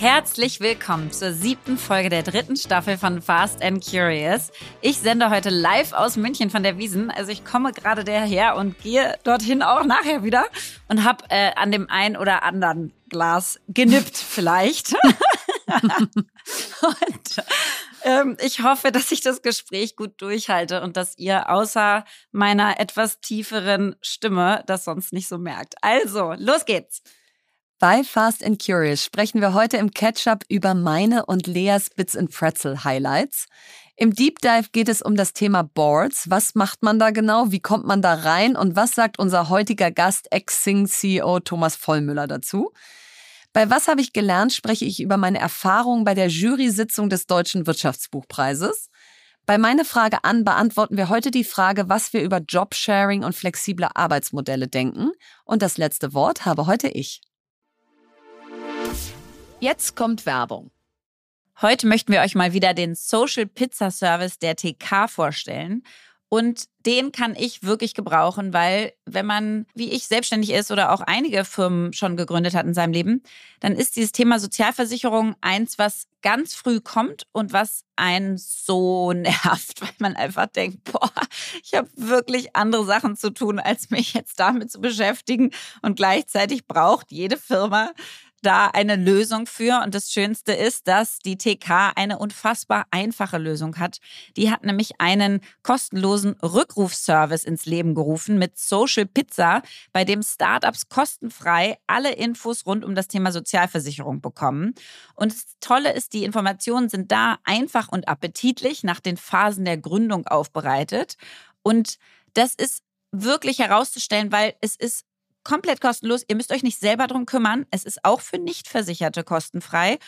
Herzlich willkommen zur siebten Folge der dritten Staffel von Fast and Curious. Ich sende heute live aus München von der Wiesen. Also ich komme gerade daher und gehe dorthin auch nachher wieder und habe äh, an dem einen oder anderen Glas genippt vielleicht. und ähm, ich hoffe, dass ich das Gespräch gut durchhalte und dass ihr außer meiner etwas tieferen Stimme das sonst nicht so merkt. Also, los geht's. Bei Fast and Curious sprechen wir heute im Catch-up über meine und Leas Bits and Pretzel Highlights. Im Deep Dive geht es um das Thema Boards. Was macht man da genau? Wie kommt man da rein? Und was sagt unser heutiger Gast, Ex-Sing-CEO Thomas Vollmüller dazu? Bei Was habe ich gelernt spreche ich über meine Erfahrungen bei der Jury-Sitzung des Deutschen Wirtschaftsbuchpreises. Bei meine Frage an beantworten wir heute die Frage, was wir über Jobsharing und flexible Arbeitsmodelle denken. Und das letzte Wort habe heute ich. Jetzt kommt Werbung. Heute möchten wir euch mal wieder den Social Pizza Service der TK vorstellen. Und den kann ich wirklich gebrauchen, weil wenn man, wie ich, selbstständig ist oder auch einige Firmen schon gegründet hat in seinem Leben, dann ist dieses Thema Sozialversicherung eins, was ganz früh kommt und was einen so nervt, weil man einfach denkt, boah, ich habe wirklich andere Sachen zu tun, als mich jetzt damit zu beschäftigen. Und gleichzeitig braucht jede Firma da eine Lösung für. Und das Schönste ist, dass die TK eine unfassbar einfache Lösung hat. Die hat nämlich einen kostenlosen Rückrufservice ins Leben gerufen mit Social Pizza, bei dem Startups kostenfrei alle Infos rund um das Thema Sozialversicherung bekommen. Und das Tolle ist, die Informationen sind da einfach und appetitlich nach den Phasen der Gründung aufbereitet. Und das ist wirklich herauszustellen, weil es ist komplett kostenlos. Ihr müsst euch nicht selber drum kümmern. Es ist auch für Nichtversicherte kostenfrei.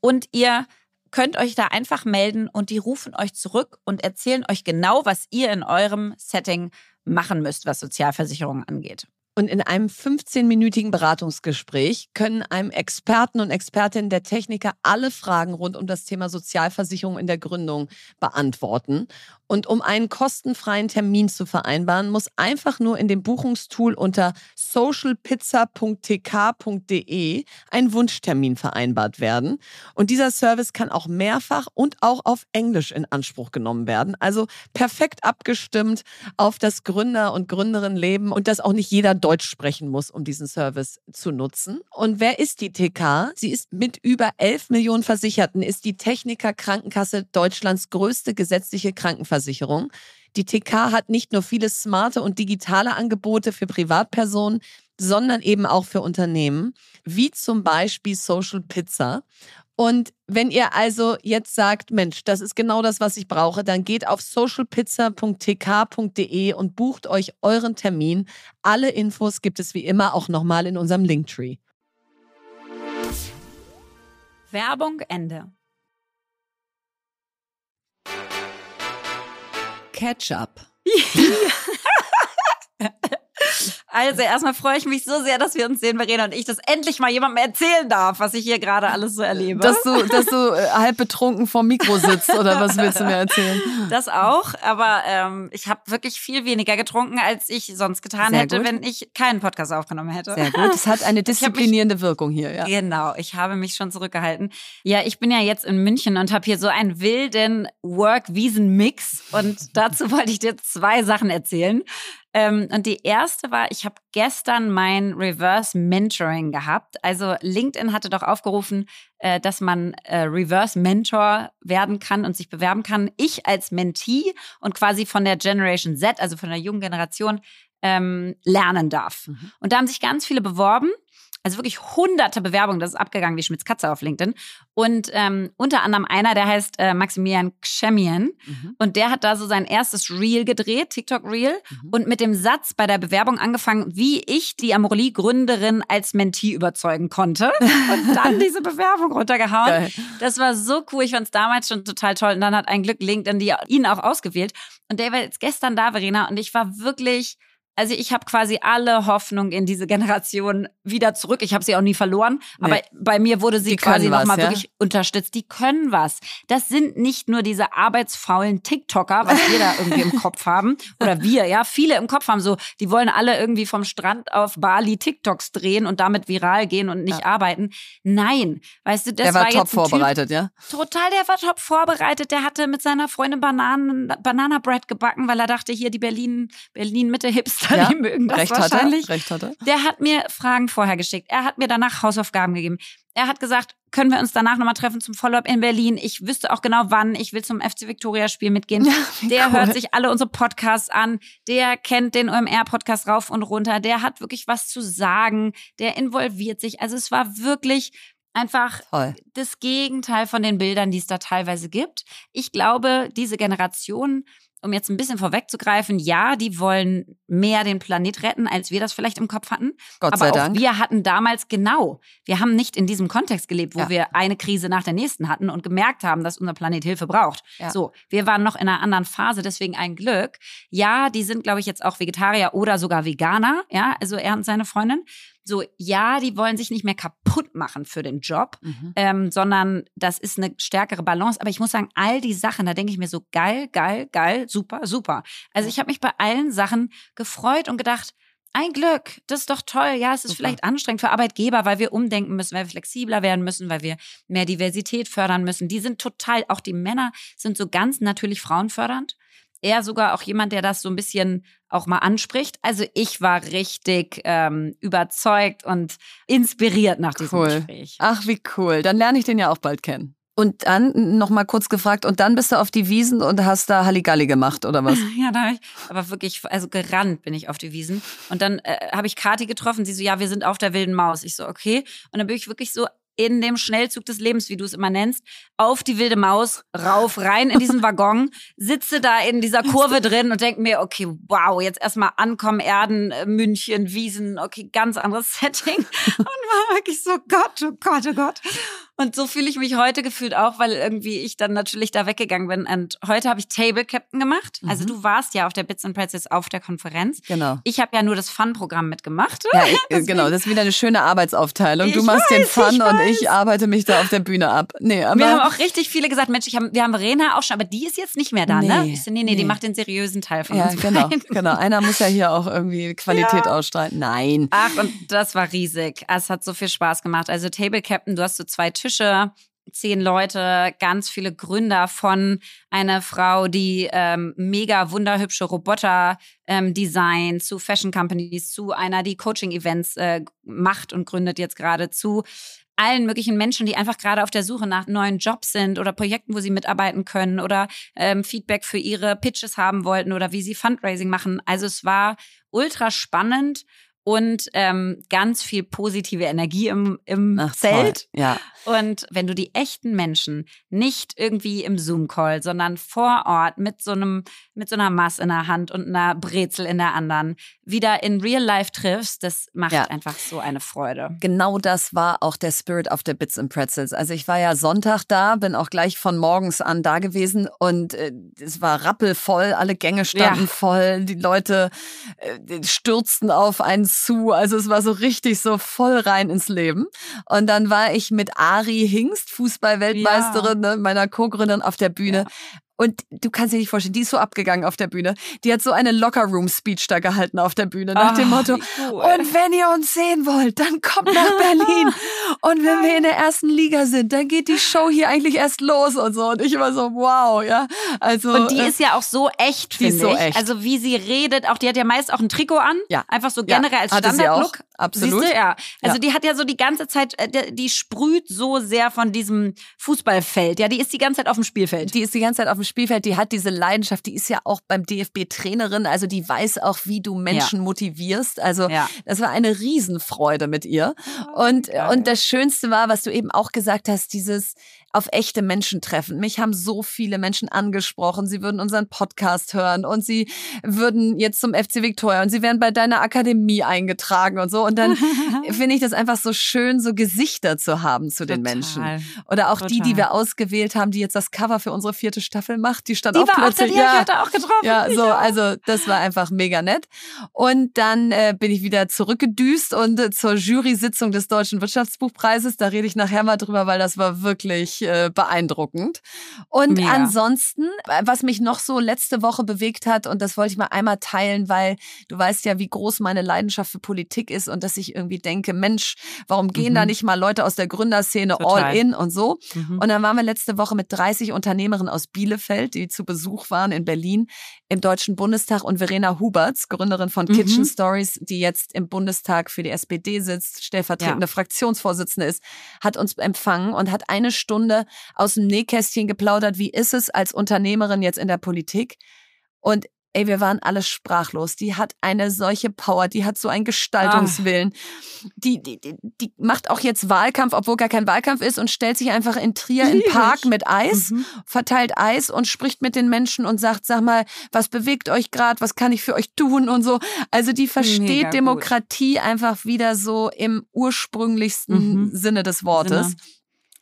Und ihr könnt euch da einfach melden und die rufen euch zurück und erzählen euch genau, was ihr in eurem Setting machen müsst, was Sozialversicherungen angeht. Und in einem 15-minütigen Beratungsgespräch können einem Experten und Expertinnen der Techniker alle Fragen rund um das Thema Sozialversicherung in der Gründung beantworten. Und um einen kostenfreien Termin zu vereinbaren, muss einfach nur in dem Buchungstool unter socialpizza.tk.de ein Wunschtermin vereinbart werden. Und dieser Service kann auch mehrfach und auch auf Englisch in Anspruch genommen werden. Also perfekt abgestimmt auf das Gründer- und Gründerinnenleben und dass auch nicht jeder Deutsch sprechen muss, um diesen Service zu nutzen. Und wer ist die TK? Sie ist mit über 11 Millionen Versicherten, ist die Techniker Krankenkasse Deutschlands größte gesetzliche Krankenversicherung. Krankenversicherung. Die TK hat nicht nur viele smarte und digitale Angebote für Privatpersonen, sondern eben auch für Unternehmen, wie zum Beispiel Social Pizza. Und wenn ihr also jetzt sagt, Mensch, das ist genau das, was ich brauche, dann geht auf socialpizza.tk.de und bucht euch euren Termin. Alle Infos gibt es wie immer auch nochmal in unserem Linktree. Werbung Ende. Ketchup. Also erstmal freue ich mich so sehr, dass wir uns sehen, Verena und ich, dass endlich mal jemandem erzählen darf, was ich hier gerade alles so erlebe. Dass du, dass du äh, halb betrunken vorm Mikro sitzt oder was willst du mir erzählen? Das auch, aber ähm, ich habe wirklich viel weniger getrunken, als ich sonst getan sehr hätte, gut. wenn ich keinen Podcast aufgenommen hätte. Sehr gut. Es hat eine disziplinierende mich, Wirkung hier, ja. Genau, ich habe mich schon zurückgehalten. Ja, ich bin ja jetzt in München und habe hier so einen wilden Work-Wiesen-Mix und dazu wollte ich dir zwei Sachen erzählen. Ähm, und die erste war, ich habe gestern mein Reverse Mentoring gehabt. Also LinkedIn hatte doch aufgerufen, äh, dass man äh, Reverse Mentor werden kann und sich bewerben kann. Ich als Mentee und quasi von der Generation Z, also von der jungen Generation, ähm, lernen darf. Mhm. Und da haben sich ganz viele beworben. Also wirklich hunderte Bewerbungen, das ist abgegangen wie Schmitz Katze auf LinkedIn. Und ähm, unter anderem einer, der heißt äh, Maximilian Kschemian. Mhm. Und der hat da so sein erstes Reel gedreht, TikTok Reel. Mhm. Und mit dem Satz bei der Bewerbung angefangen, wie ich die Amorelie-Gründerin als Mentee überzeugen konnte. Und dann diese Bewerbung runtergehauen. Geil. Das war so cool. Ich fand es damals schon total toll. Und dann hat ein Glück LinkedIn die, ihn auch ausgewählt. Und der war jetzt gestern da, Verena. Und ich war wirklich also ich habe quasi alle Hoffnung in diese Generation wieder zurück. Ich habe sie auch nie verloren, aber bei mir wurde sie Die quasi nochmal ja? wirklich unterstützt. Die können was. Das sind nicht nur diese arbeitsfaulen TikToker, was wir da irgendwie im Kopf haben oder wir, ja, viele im Kopf haben so, die wollen alle irgendwie vom Strand auf Bali TikToks drehen und damit viral gehen und nicht arbeiten. Nein, weißt du, das Der war, war top ein Typ, vorbereitet, ja? Total, der war top vorbereitet. Der hatte mit seiner Freundin Bananen, Banana Bread gebacken, weil er dachte, hier die Berlin, Berlin Mitte Hipster, Ja, die mögen das Recht er. wahrscheinlich. Recht hat er. Der hat mir Fragen vorher geschickt. Er hat mir danach Hausaufgaben gegeben. Er hat gesagt, können wir uns danach nochmal treffen zum Follow-up in Berlin? Ich wüsste auch genau wann. Ich will zum FC Victoria Spiel mitgehen. wie der cool. hört sich alle unsere Podcasts an. Der kennt den OMR-Podcast rauf und runter. Der hat wirklich was zu sagen. Der involviert sich. Also es war wirklich einfach Toll. das Gegenteil von den Bildern, die es da teilweise gibt. Ich glaube, diese Generation, um jetzt ein bisschen vorwegzugreifen, ja, die wollen mehr den Planet retten, als wir das vielleicht im Kopf hatten. Gott Aber sei auch Dank. wir hatten damals genau, wir haben nicht in diesem Kontext gelebt, wo Ja. wir eine Krise nach der nächsten hatten und gemerkt haben, dass unser Planet Hilfe braucht. Ja. So, wir waren noch in einer anderen Phase, deswegen ein Glück. Ja, die sind, glaube ich, jetzt auch Vegetarier oder sogar Veganer, ja, also er und seine Freundin. So, ja, die wollen sich nicht mehr kaputt machen für den Job, Mhm. ähm, sondern das ist eine stärkere Balance. Aber ich muss sagen, all die Sachen, da denke ich mir so geil, geil, geil, super, super. Also ich habe mich bei allen Sachen gefreut und gedacht, ein Glück, das ist doch toll. Ja, es ist Super. vielleicht anstrengend für Arbeitgeber, weil wir umdenken müssen, weil wir flexibler werden müssen, weil wir mehr Diversität fördern müssen. Die sind total, auch die Männer sind so ganz natürlich frauenfördernd. Er sogar auch jemand, der das so ein bisschen auch mal anspricht. Also ich war richtig ähm, überzeugt und inspiriert nach diesem Cool. Gespräch. Ach, wie cool. Dann lerne ich den ja auch bald kennen. Und dann noch mal kurz gefragt, und dann bist du auf die Wiesen und hast da Halligalli gemacht, oder was? Ja, da habe ich aber wirklich, also gerannt bin ich auf die Wiesen. Und dann äh, habe ich Kati getroffen, sie so, ja, wir sind auf der wilden Maus. Ich so, okay. Und dann bin ich wirklich so in dem Schnellzug des Lebens, wie du es immer nennst, auf die wilde Maus, rauf, rein in diesen Waggon, sitze da in dieser Kurve drin und denke mir, okay, wow, jetzt erstmal ankommen, Erden, äh, München, Wiesen, okay, ganz anderes Setting. Und war wirklich so, Gott, oh Gott, oh Gott. Und so fühle ich mich heute gefühlt auch, weil irgendwie ich dann natürlich da weggegangen bin. Und heute habe ich Table Captain gemacht. Also Mhm. du warst ja auf der Bits and Pretzels auf der Konferenz. Genau. Ich habe ja nur das Fun-Programm mitgemacht. Ja, ich, genau, das ist wieder eine schöne Arbeitsaufteilung. Du machst den weiß, Fun ich und ich arbeite mich da auf der Bühne ab. Nee, aber Wir haben auch richtig viele gesagt, Mensch, hab, wir haben Verena auch schon, aber die ist jetzt nicht mehr da, ne? Nee, Ich so, nee, nee, die nee. macht den seriösen Teil von ja, uns. genau, beiden. genau. Einer muss ja hier auch irgendwie Qualität ausstrahlen. Nein. Ach, und das war riesig. Es hat so viel Spaß gemacht. Also Table Captain, du hast so zwei Tische, zehn Leute, ganz viele Gründer von einer Frau, die ähm, mega wunderhübsche Roboter ähm, designt, zu Fashion Companies, zu einer, die Coaching-Events äh, macht und gründet jetzt gerade zu allen möglichen Menschen, die einfach gerade auf der Suche nach neuen Jobs sind oder Projekten, wo sie mitarbeiten können oder ähm, Feedback für ihre Pitches haben wollten oder wie sie Fundraising machen. Also es war ultra spannend und ähm, ganz viel positive Energie im, im Ach, Zelt. Toll. Ja. Und wenn du die echten Menschen nicht irgendwie im Zoom-Call, sondern vor Ort mit so einem, mit so einer Maß in der Hand und einer Brezel in der anderen wieder in Real Life triffst, das macht Ja. einfach so eine Freude. Genau das war auch der Spirit of the Bits and Pretzels. Also ich war ja Sonntag da, bin auch gleich von morgens an da gewesen und äh, es war rappelvoll, alle Gänge standen Ja. voll, die Leute äh, stürzten auf einen zu, also es war so richtig so voll rein ins Leben. Und dann war ich mit Ari Hingst, Fußball-Weltmeisterin, ne, meiner Co-Gründerin auf der Bühne. Und du kannst dir nicht vorstellen, die ist so abgegangen auf der Bühne. Die hat so eine Locker-Room-Speech da gehalten auf der Bühne nach dem Ah, Motto, cool. und wenn ihr uns sehen wollt, dann kommt nach Berlin. Und wenn wir in der ersten Liga sind, dann geht die Show hier eigentlich erst los und so. Und ich war so, wow, ja. Also, Und die äh, ist ja auch so echt, finde so ich. echt. Also wie sie redet, auch die hat ja meist auch ein Trikot an. Ja. Einfach so Ja, generell als hatte sie Standardlook. Absolut. Siehst du, ja. Also Ja. die hat ja so die ganze Zeit, äh, die, die sprüht so sehr von diesem Fußballfeld. Ja, die ist die ganze Zeit auf dem Spielfeld. Die ist die ganze Zeit auf dem Spielfeld, die hat diese Leidenschaft, die ist ja auch beim DFB Trainerin, also die weiß auch, wie du Menschen motivierst. Also Ja. das war eine Riesenfreude mit ihr. Und, geil. und das Schönste war, was du eben auch gesagt hast, dieses auf echte Menschen treffen. Mich haben so viele Menschen angesprochen, sie würden unseren Podcast hören und sie würden jetzt zum FC Victoria und sie wären bei deiner Akademie eingetragen und so. Und dann finde ich das einfach so schön, so Gesichter zu haben zu Total. den Menschen. Oder auch Total. die, die wir ausgewählt haben, die jetzt das Cover für unsere vierte Staffel macht, die stand die auch war plötzlich. Auch die ja, ich auch getroffen. Ja, so, also das war einfach mega nett. Und dann äh, bin ich wieder zurückgedüst und äh, zur Jury-Sitzung des Deutschen Wirtschaftsbuchpreises. Da rede ich nachher mal drüber, weil das war wirklich äh, beeindruckend. Und mega. ansonsten, äh, was mich noch so letzte Woche bewegt hat, und das wollte ich mal einmal teilen, weil du weißt ja, wie groß meine Leidenschaft für Politik ist und dass ich irgendwie denke, Mensch, warum gehen mhm. da nicht mal Leute aus der Gründerszene Total. all in und so? Mhm. Und dann waren wir letzte Woche mit 30 Unternehmerinnen aus Bielefeld, die zu Besuch waren in Berlin im Deutschen Bundestag und Verena Huberts, Gründerin von mhm. Kitchen Stories, die jetzt im Bundestag für die SPD sitzt, stellvertretende ja. Fraktionsvorsitzende ist, hat uns empfangen und hat eine Stunde aus dem Nähkästchen geplaudert, wie ist es als Unternehmerin jetzt in der Politik? Und ey, wir waren alle sprachlos. Die hat eine solche Power, die hat so einen Gestaltungswillen. Ah. Die, die, die, die macht auch jetzt Wahlkampf, obwohl gar kein Wahlkampf ist und stellt sich einfach in Trier in Park mit Eis, mhm. verteilt Eis und spricht mit den Menschen und sagt, sag mal, was bewegt euch gerade, was kann ich für euch tun und so. Also die versteht Mega Demokratie gut. einfach wieder so im ursprünglichsten mhm. Sinne des Wortes. Sinne.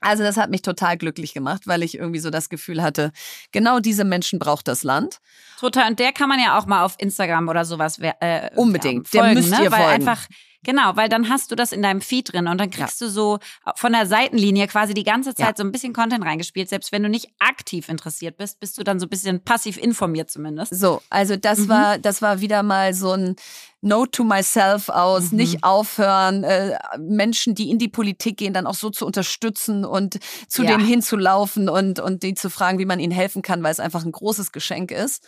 Also das hat mich total glücklich gemacht, weil ich irgendwie so das Gefühl hatte, genau diese Menschen braucht das Land. Total. Und der kann man ja auch mal auf Instagram oder sowas äh, unbedingt. Ja, folgen, der müsst ne? ihr weil folgen. einfach Genau, weil dann hast du das in deinem Feed drin und dann kriegst ja. du so von der Seitenlinie quasi die ganze Zeit ja. so ein bisschen Content reingespielt. Selbst wenn du nicht aktiv interessiert bist, bist du dann so ein bisschen passiv informiert zumindest. So, also das mhm. war, das war wieder mal so ein Note to myself aus, mhm. nicht aufhören, äh, Menschen, die in die Politik gehen, dann auch so zu unterstützen und zu ja. denen hinzulaufen und, und die zu fragen, wie man ihnen helfen kann, weil es einfach ein großes Geschenk ist.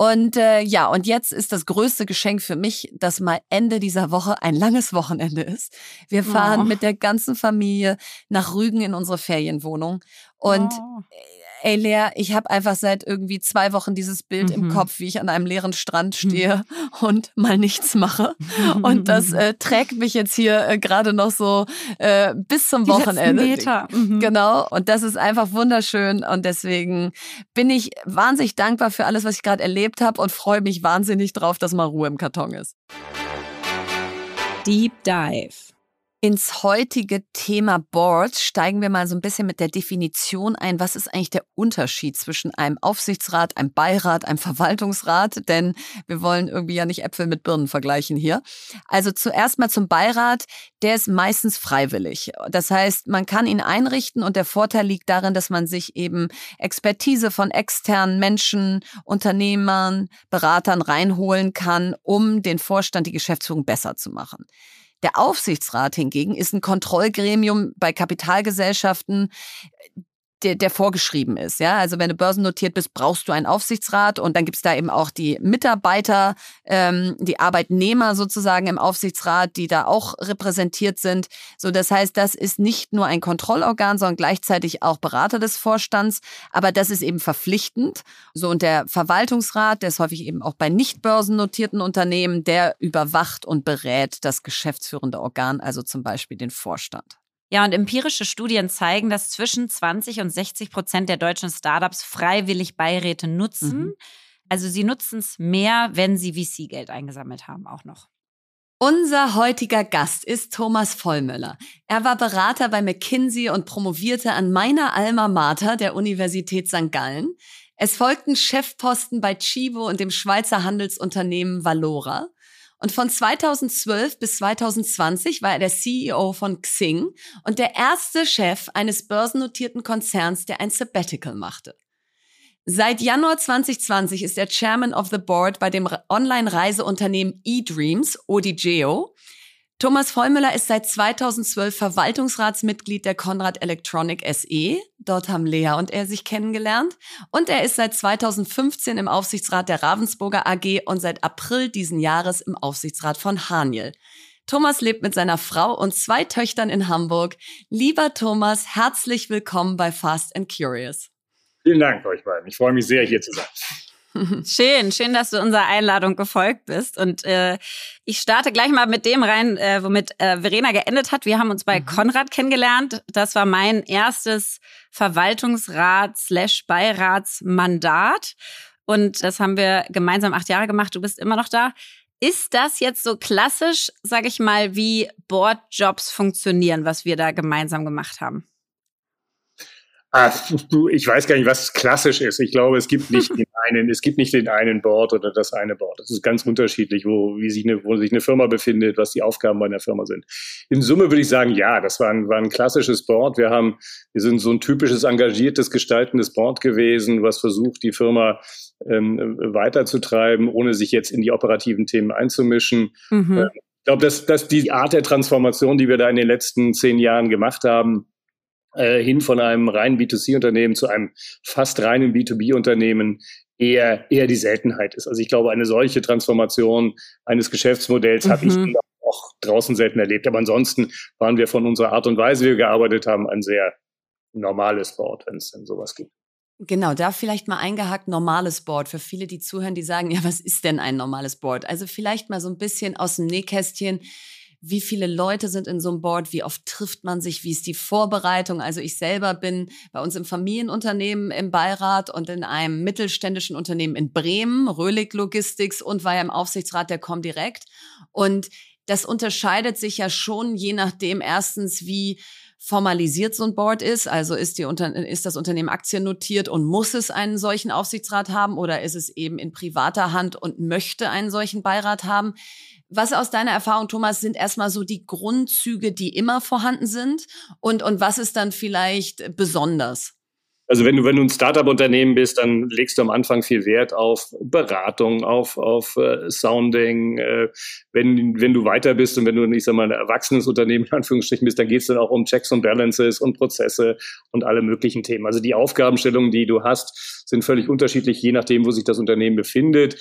Und äh, ja, und jetzt ist das größte Geschenk für mich, dass mal Ende dieser Woche ein langes Wochenende ist. Wir fahren oh. mit der ganzen Familie nach Rügen in unsere Ferienwohnung. Und oh ey Lea, ich habe einfach seit irgendwie zwei Wochen dieses Bild mhm. im Kopf, wie ich an einem leeren Strand mhm. stehe mhm. und mal nichts mache. Und das äh, trägt mich jetzt hier äh, gerade noch so äh, bis zum Die Wochenende. Meter. Mhm. Genau. Und das ist einfach wunderschön. Und deswegen bin ich wahnsinnig dankbar für alles, was ich gerade erlebt habe und freue mich wahnsinnig drauf, dass mal Ruhe im Karton ist. Deep Dive. Ins heutige Thema Boards steigen wir mal so ein bisschen mit der Definition ein. Was ist eigentlich der Unterschied zwischen einem Aufsichtsrat, einem Beirat, einem Verwaltungsrat? Denn wir wollen irgendwie ja nicht Äpfel mit Birnen vergleichen hier. Also zuerst mal zum Beirat. Der ist meistens freiwillig. Das heißt, man kann ihn einrichten und der Vorteil liegt darin, dass man sich eben Expertise von externen Menschen, Unternehmern, Beratern reinholen kann, um den Vorstand, die Geschäftsführung besser zu machen. Der Aufsichtsrat hingegen ist ein Kontrollgremium bei Kapitalgesellschaften, der, der vorgeschrieben ist. Ja, also wenn du börsennotiert bist, brauchst du einen Aufsichtsrat und dann gibt's da eben auch die Mitarbeiter, ähm, die Arbeitnehmer sozusagen im Aufsichtsrat, die da auch repräsentiert sind. So, das heißt, das ist nicht nur ein Kontrollorgan, sondern gleichzeitig auch Berater des Vorstands. Aber das ist eben verpflichtend. So und der Verwaltungsrat, der ist häufig eben auch bei nicht börsennotierten Unternehmen, der überwacht und berät das geschäftsführende Organ, also zum Beispiel den Vorstand. Ja, und empirische Studien zeigen, dass zwischen 20 und 60 Prozent der deutschen Startups freiwillig Beiräte nutzen. Mhm. Also sie nutzen es mehr, wenn sie VC-Geld eingesammelt haben, auch noch. Unser heutiger Gast ist Thomas Vollmöller. Er war Berater bei McKinsey und promovierte an meiner Alma Mater der Universität St. Gallen. Es folgten Chefposten bei Chivo und dem Schweizer Handelsunternehmen Valora. Und von 2012 bis 2020 war er der CEO von Xing und der erste Chef eines börsennotierten Konzerns, der ein Sabbatical machte. Seit Januar 2020 ist er Chairman of the Board bei dem Online-Reiseunternehmen eDreams, ODGEO, Thomas Vollmüller ist seit 2012 Verwaltungsratsmitglied der Konrad Electronic SE. Dort haben Lea und er sich kennengelernt. Und er ist seit 2015 im Aufsichtsrat der Ravensburger AG und seit April diesen Jahres im Aufsichtsrat von Haniel. Thomas lebt mit seiner Frau und zwei Töchtern in Hamburg. Lieber Thomas, herzlich willkommen bei Fast and Curious. Vielen Dank euch beiden. Ich freue mich sehr, hier zu sein. Schön, schön, dass du unserer Einladung gefolgt bist. Und äh, ich starte gleich mal mit dem rein, äh, womit äh, Verena geendet hat. Wir haben uns bei mhm. Konrad kennengelernt. Das war mein erstes Verwaltungsrat-Beiratsmandat. Und das haben wir gemeinsam acht Jahre gemacht. Du bist immer noch da. Ist das jetzt so klassisch, sage ich mal, wie Boardjobs funktionieren, was wir da gemeinsam gemacht haben? Ah, du, ich weiß gar nicht, was klassisch ist. Ich glaube, es gibt nicht den einen, es gibt nicht den einen Board oder das eine Board. Das ist ganz unterschiedlich, wo, wie sich eine, wo sich eine Firma befindet, was die Aufgaben bei einer Firma sind. In Summe würde ich sagen, ja, das war ein, war ein klassisches Board. Wir haben, wir sind so ein typisches engagiertes, gestaltendes Board gewesen, was versucht, die Firma ähm, weiterzutreiben, ohne sich jetzt in die operativen Themen einzumischen. Mhm. Äh, ich glaube, dass, dass die Art der Transformation, die wir da in den letzten zehn Jahren gemacht haben, äh, hin von einem reinen B2C-Unternehmen zu einem fast reinen B2B-Unternehmen eher, eher die Seltenheit ist. Also ich glaube, eine solche Transformation eines Geschäftsmodells mhm. habe ich auch draußen selten erlebt. Aber ansonsten waren wir von unserer Art und Weise, wie wir gearbeitet haben, ein sehr normales Board, wenn es denn sowas gibt. Genau, da vielleicht mal eingehakt normales Board für viele, die zuhören, die sagen, ja, was ist denn ein normales Board? Also vielleicht mal so ein bisschen aus dem Nähkästchen wie viele Leute sind in so einem Board, wie oft trifft man sich, wie ist die Vorbereitung. Also ich selber bin bei uns im Familienunternehmen im Beirat und in einem mittelständischen Unternehmen in Bremen, Röhlig Logistics und war ja im Aufsichtsrat der Comdirect. Und das unterscheidet sich ja schon je nachdem erstens, wie formalisiert so ein Board ist. Also ist, die Unter ist das Unternehmen aktiennotiert und muss es einen solchen Aufsichtsrat haben oder ist es eben in privater Hand und möchte einen solchen Beirat haben? Was aus deiner Erfahrung, Thomas, sind erstmal so die Grundzüge, die immer vorhanden sind? Und, und was ist dann vielleicht besonders? Also wenn du, wenn du ein Startup-Unternehmen bist, dann legst du am Anfang viel Wert auf Beratung, auf, auf äh, Sounding. Äh, wenn, wenn du weiter bist und wenn du, ich sag mal, ein erwachsenes Unternehmen in Anführungsstrichen bist, dann geht es dann auch um Checks und Balances und Prozesse und alle möglichen Themen. Also die Aufgabenstellungen, die du hast, sind völlig unterschiedlich, je nachdem, wo sich das Unternehmen befindet.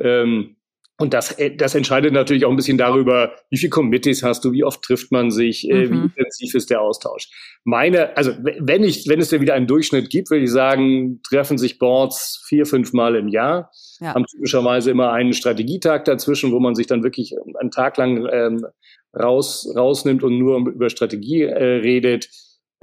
Ähm, und das, äh, das entscheidet natürlich auch ein bisschen darüber, wie viele Committees hast du, wie oft trifft man sich, äh, mhm. wie intensiv ist der Austausch. Meine, also wenn ich, wenn es ja wieder einen Durchschnitt gibt, würde ich sagen, treffen sich Boards vier, fünf Mal im Jahr, ja. haben typischerweise immer einen Strategietag dazwischen, wo man sich dann wirklich einen Tag lang ähm, raus, rausnimmt und nur über Strategie äh, redet.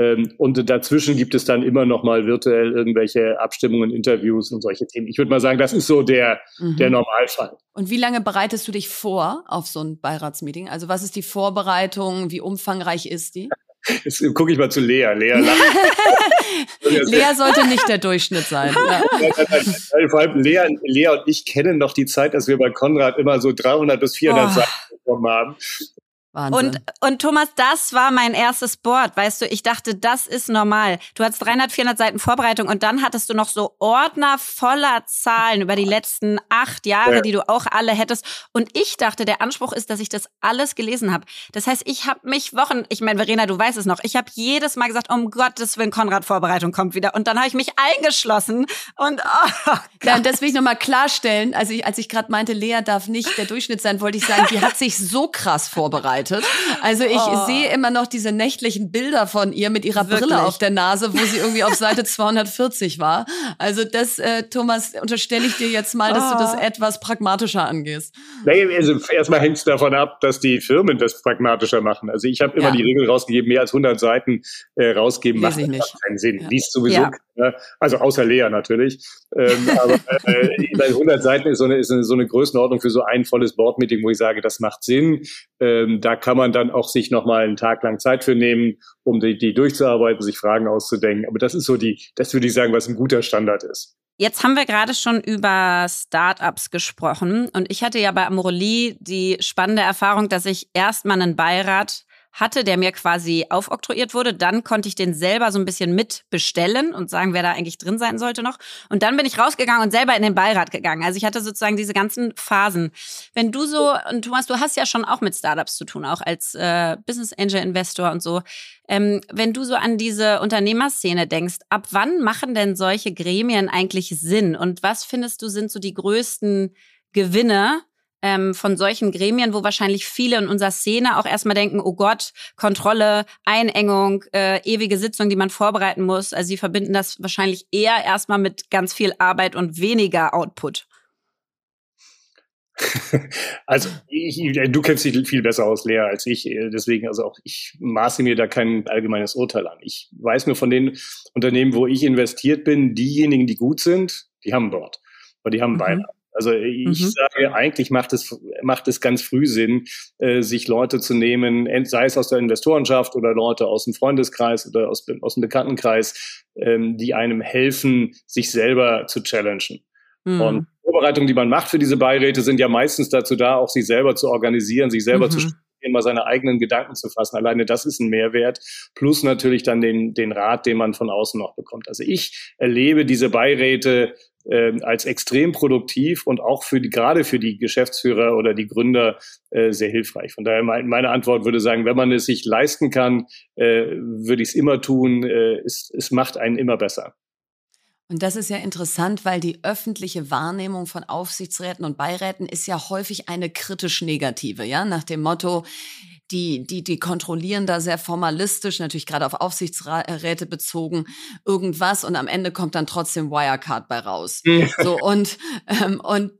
Ähm, und dazwischen gibt es dann immer noch mal virtuell irgendwelche Abstimmungen, Interviews und solche Themen. Ich würde mal sagen, das ist so der, mhm. der Normalfall. Und wie lange bereitest du dich vor auf so ein Beiratsmeeting? Also was ist die Vorbereitung? Wie umfangreich ist die? Jetzt gucke ich mal zu Lea. Lea, Lea sollte nicht der Durchschnitt sein. Ja. Vor allem Lea, Lea und ich kennen noch die Zeit, dass wir bei Konrad immer so 300 bis 400 oh. Seiten bekommen haben. Wahnsinn. Und, und Thomas, das war mein erstes Board, weißt du, ich dachte, das ist normal. Du hattest 300, 400 Seiten Vorbereitung und dann hattest du noch so Ordner voller Zahlen über die letzten acht Jahre, ja. die du auch alle hättest. Und ich dachte, der Anspruch ist, dass ich das alles gelesen habe. Das heißt, ich habe mich Wochen, ich meine, Verena, du weißt es noch, ich habe jedes Mal gesagt, um Gottes Willen, Konrad, Vorbereitung kommt wieder. Und dann habe ich mich eingeschlossen und oh ja, und das will ich nochmal klarstellen. Also ich, als ich gerade meinte, Lea darf nicht der Durchschnitt sein, wollte ich sagen, die hat sich so krass vorbereitet vorbereitet. Also ich oh. sehe immer noch diese nächtlichen Bilder von ihr mit ihrer Wirklich? Brille auf der Nase, wo sie irgendwie auf Seite 240 war. Also das, äh, Thomas, unterstelle ich dir jetzt mal, dass oh. du das oh. etwas pragmatischer angehst. Nee, also erstmal hängt es davon ab, dass die Firmen das pragmatischer machen. Also ich habe immer ja. die Regel rausgegeben, mehr als 100 Seiten äh, rausgeben Lese macht keinen Sinn. Ja. Liest sowieso ja. Ne? Also außer Lea natürlich. Ähm, aber äh, 100 Seiten ist so, eine, ist so eine Größenordnung für so ein volles Board-Meeting, wo ich sage, das macht Sinn. Ähm, da kann man dann auch sich nochmal einen Tag lang Zeit für nehmen, um die, die durchzuarbeiten, sich Fragen auszudenken. Aber das ist so die, das würde ich sagen, was ein guter Standard ist. Jetzt haben wir gerade schon über Startups gesprochen und ich hatte ja bei Amorelie die spannende Erfahrung, dass ich erstmal einen Beirat hatte, der mir quasi aufoktroyiert wurde. Dann konnte ich den selber so ein bisschen mitbestellen und sagen, wer da eigentlich drin sein sollte noch. Und dann bin ich rausgegangen und selber in den Beirat gegangen. Also ich hatte sozusagen diese ganzen Phasen. Wenn du so, und Thomas, du hast ja schon auch mit Startups zu tun, auch als äh, Business Angel Investor und so. Ähm, wenn du so an diese Unternehmerszene denkst, ab wann machen denn solche Gremien eigentlich Sinn? Und was findest du sind so die größten Gewinne ähm, von solchen Gremien, wo wahrscheinlich viele in unserer Szene auch erstmal denken, oh Gott, Kontrolle, Einengung, äh, ewige Sitzung, die man vorbereiten muss. Also sie verbinden das wahrscheinlich eher erstmal mit ganz viel Arbeit und weniger Output. Also ich, du kennst dich viel besser aus, Lea, als ich. Deswegen, also auch ich maße mir da kein allgemeines Urteil an. Ich weiß nur von den Unternehmen, wo ich investiert bin, diejenigen, die gut sind, die haben Board. Aber die haben mhm. Beirat. Also ich mhm. sage, eigentlich macht es, macht es ganz früh Sinn, äh, sich Leute zu nehmen, sei es aus der Investorenschaft oder Leute aus dem Freundeskreis oder aus, aus dem Bekanntenkreis, ähm, die einem helfen, sich selber zu challengen. Mhm. Und Vorbereitungen, die man macht für diese Beiräte, sind ja meistens dazu da, auch sich selber zu organisieren, sich selber mhm. zu studieren, mal seine eigenen Gedanken zu fassen. Alleine das ist ein Mehrwert. Plus natürlich dann den, den Rat, den man von außen noch bekommt. Also ich erlebe diese Beiräte äh, als extrem produktiv und auch für die, gerade für die Geschäftsführer oder die Gründer äh, sehr hilfreich. Von daher mein, meine Antwort würde sagen, wenn man es sich leisten kann, äh, würde ich es immer tun. Äh, es, es macht einen immer besser. Und das ist ja interessant, weil die öffentliche Wahrnehmung von Aufsichtsräten und Beiräten ist ja häufig eine kritisch negative, ja, nach dem Motto, die, die, die kontrollieren da sehr formalistisch, natürlich gerade auf Aufsichtsräte bezogen, irgendwas und am Ende kommt dann trotzdem Wirecard bei raus. so und, ähm, und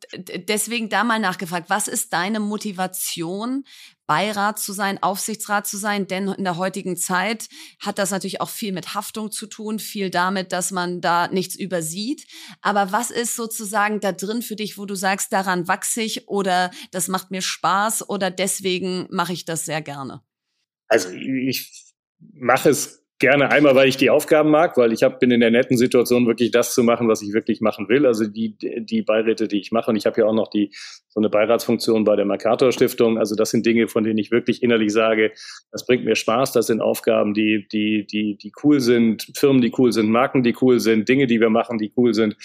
deswegen da mal nachgefragt, was ist deine Motivation, Beirat zu sein, Aufsichtsrat zu sein, denn in der heutigen Zeit hat das natürlich auch viel mit Haftung zu tun, viel damit, dass man da nichts übersieht. Aber was ist sozusagen da drin für dich, wo du sagst, daran wachse ich oder das macht mir Spaß oder deswegen mache ich das sehr gerne? Also ich mache es gerne einmal, weil ich die Aufgaben mag, weil ich hab, bin in der netten Situation, wirklich das zu machen, was ich wirklich machen will. Also die, die Beiräte, die ich mache. Und ich habe ja auch noch die so eine Beiratsfunktion bei der Mercator Stiftung. Also das sind Dinge, von denen ich wirklich innerlich sage, das bringt mir Spaß. Das sind Aufgaben, die, die, die, die cool sind, Firmen, die cool sind, Marken, die cool sind, Dinge, die wir machen, die cool sind.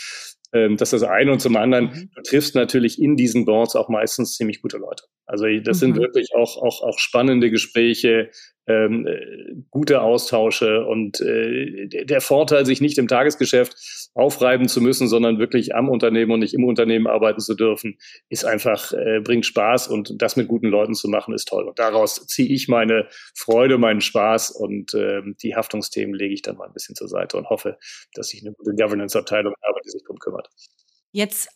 Ähm, das ist das eine. Und zum anderen, mhm. du triffst natürlich in diesen Boards auch meistens ziemlich gute Leute. Also das mhm. sind wirklich auch, auch, auch spannende Gespräche, ähm, äh, gute Austausche und äh, der Vorteil, sich nicht im Tagesgeschäft aufreiben zu müssen, sondern wirklich am Unternehmen und nicht im Unternehmen arbeiten zu dürfen, ist einfach, äh, bringt Spaß und das mit guten Leuten zu machen, ist toll. Und daraus ziehe ich meine Freude, meinen Spaß und äh, die Haftungsthemen lege ich dann mal ein bisschen zur Seite und hoffe, dass ich eine gute Governance-Abteilung habe, die sich darum kümmert. Jetzt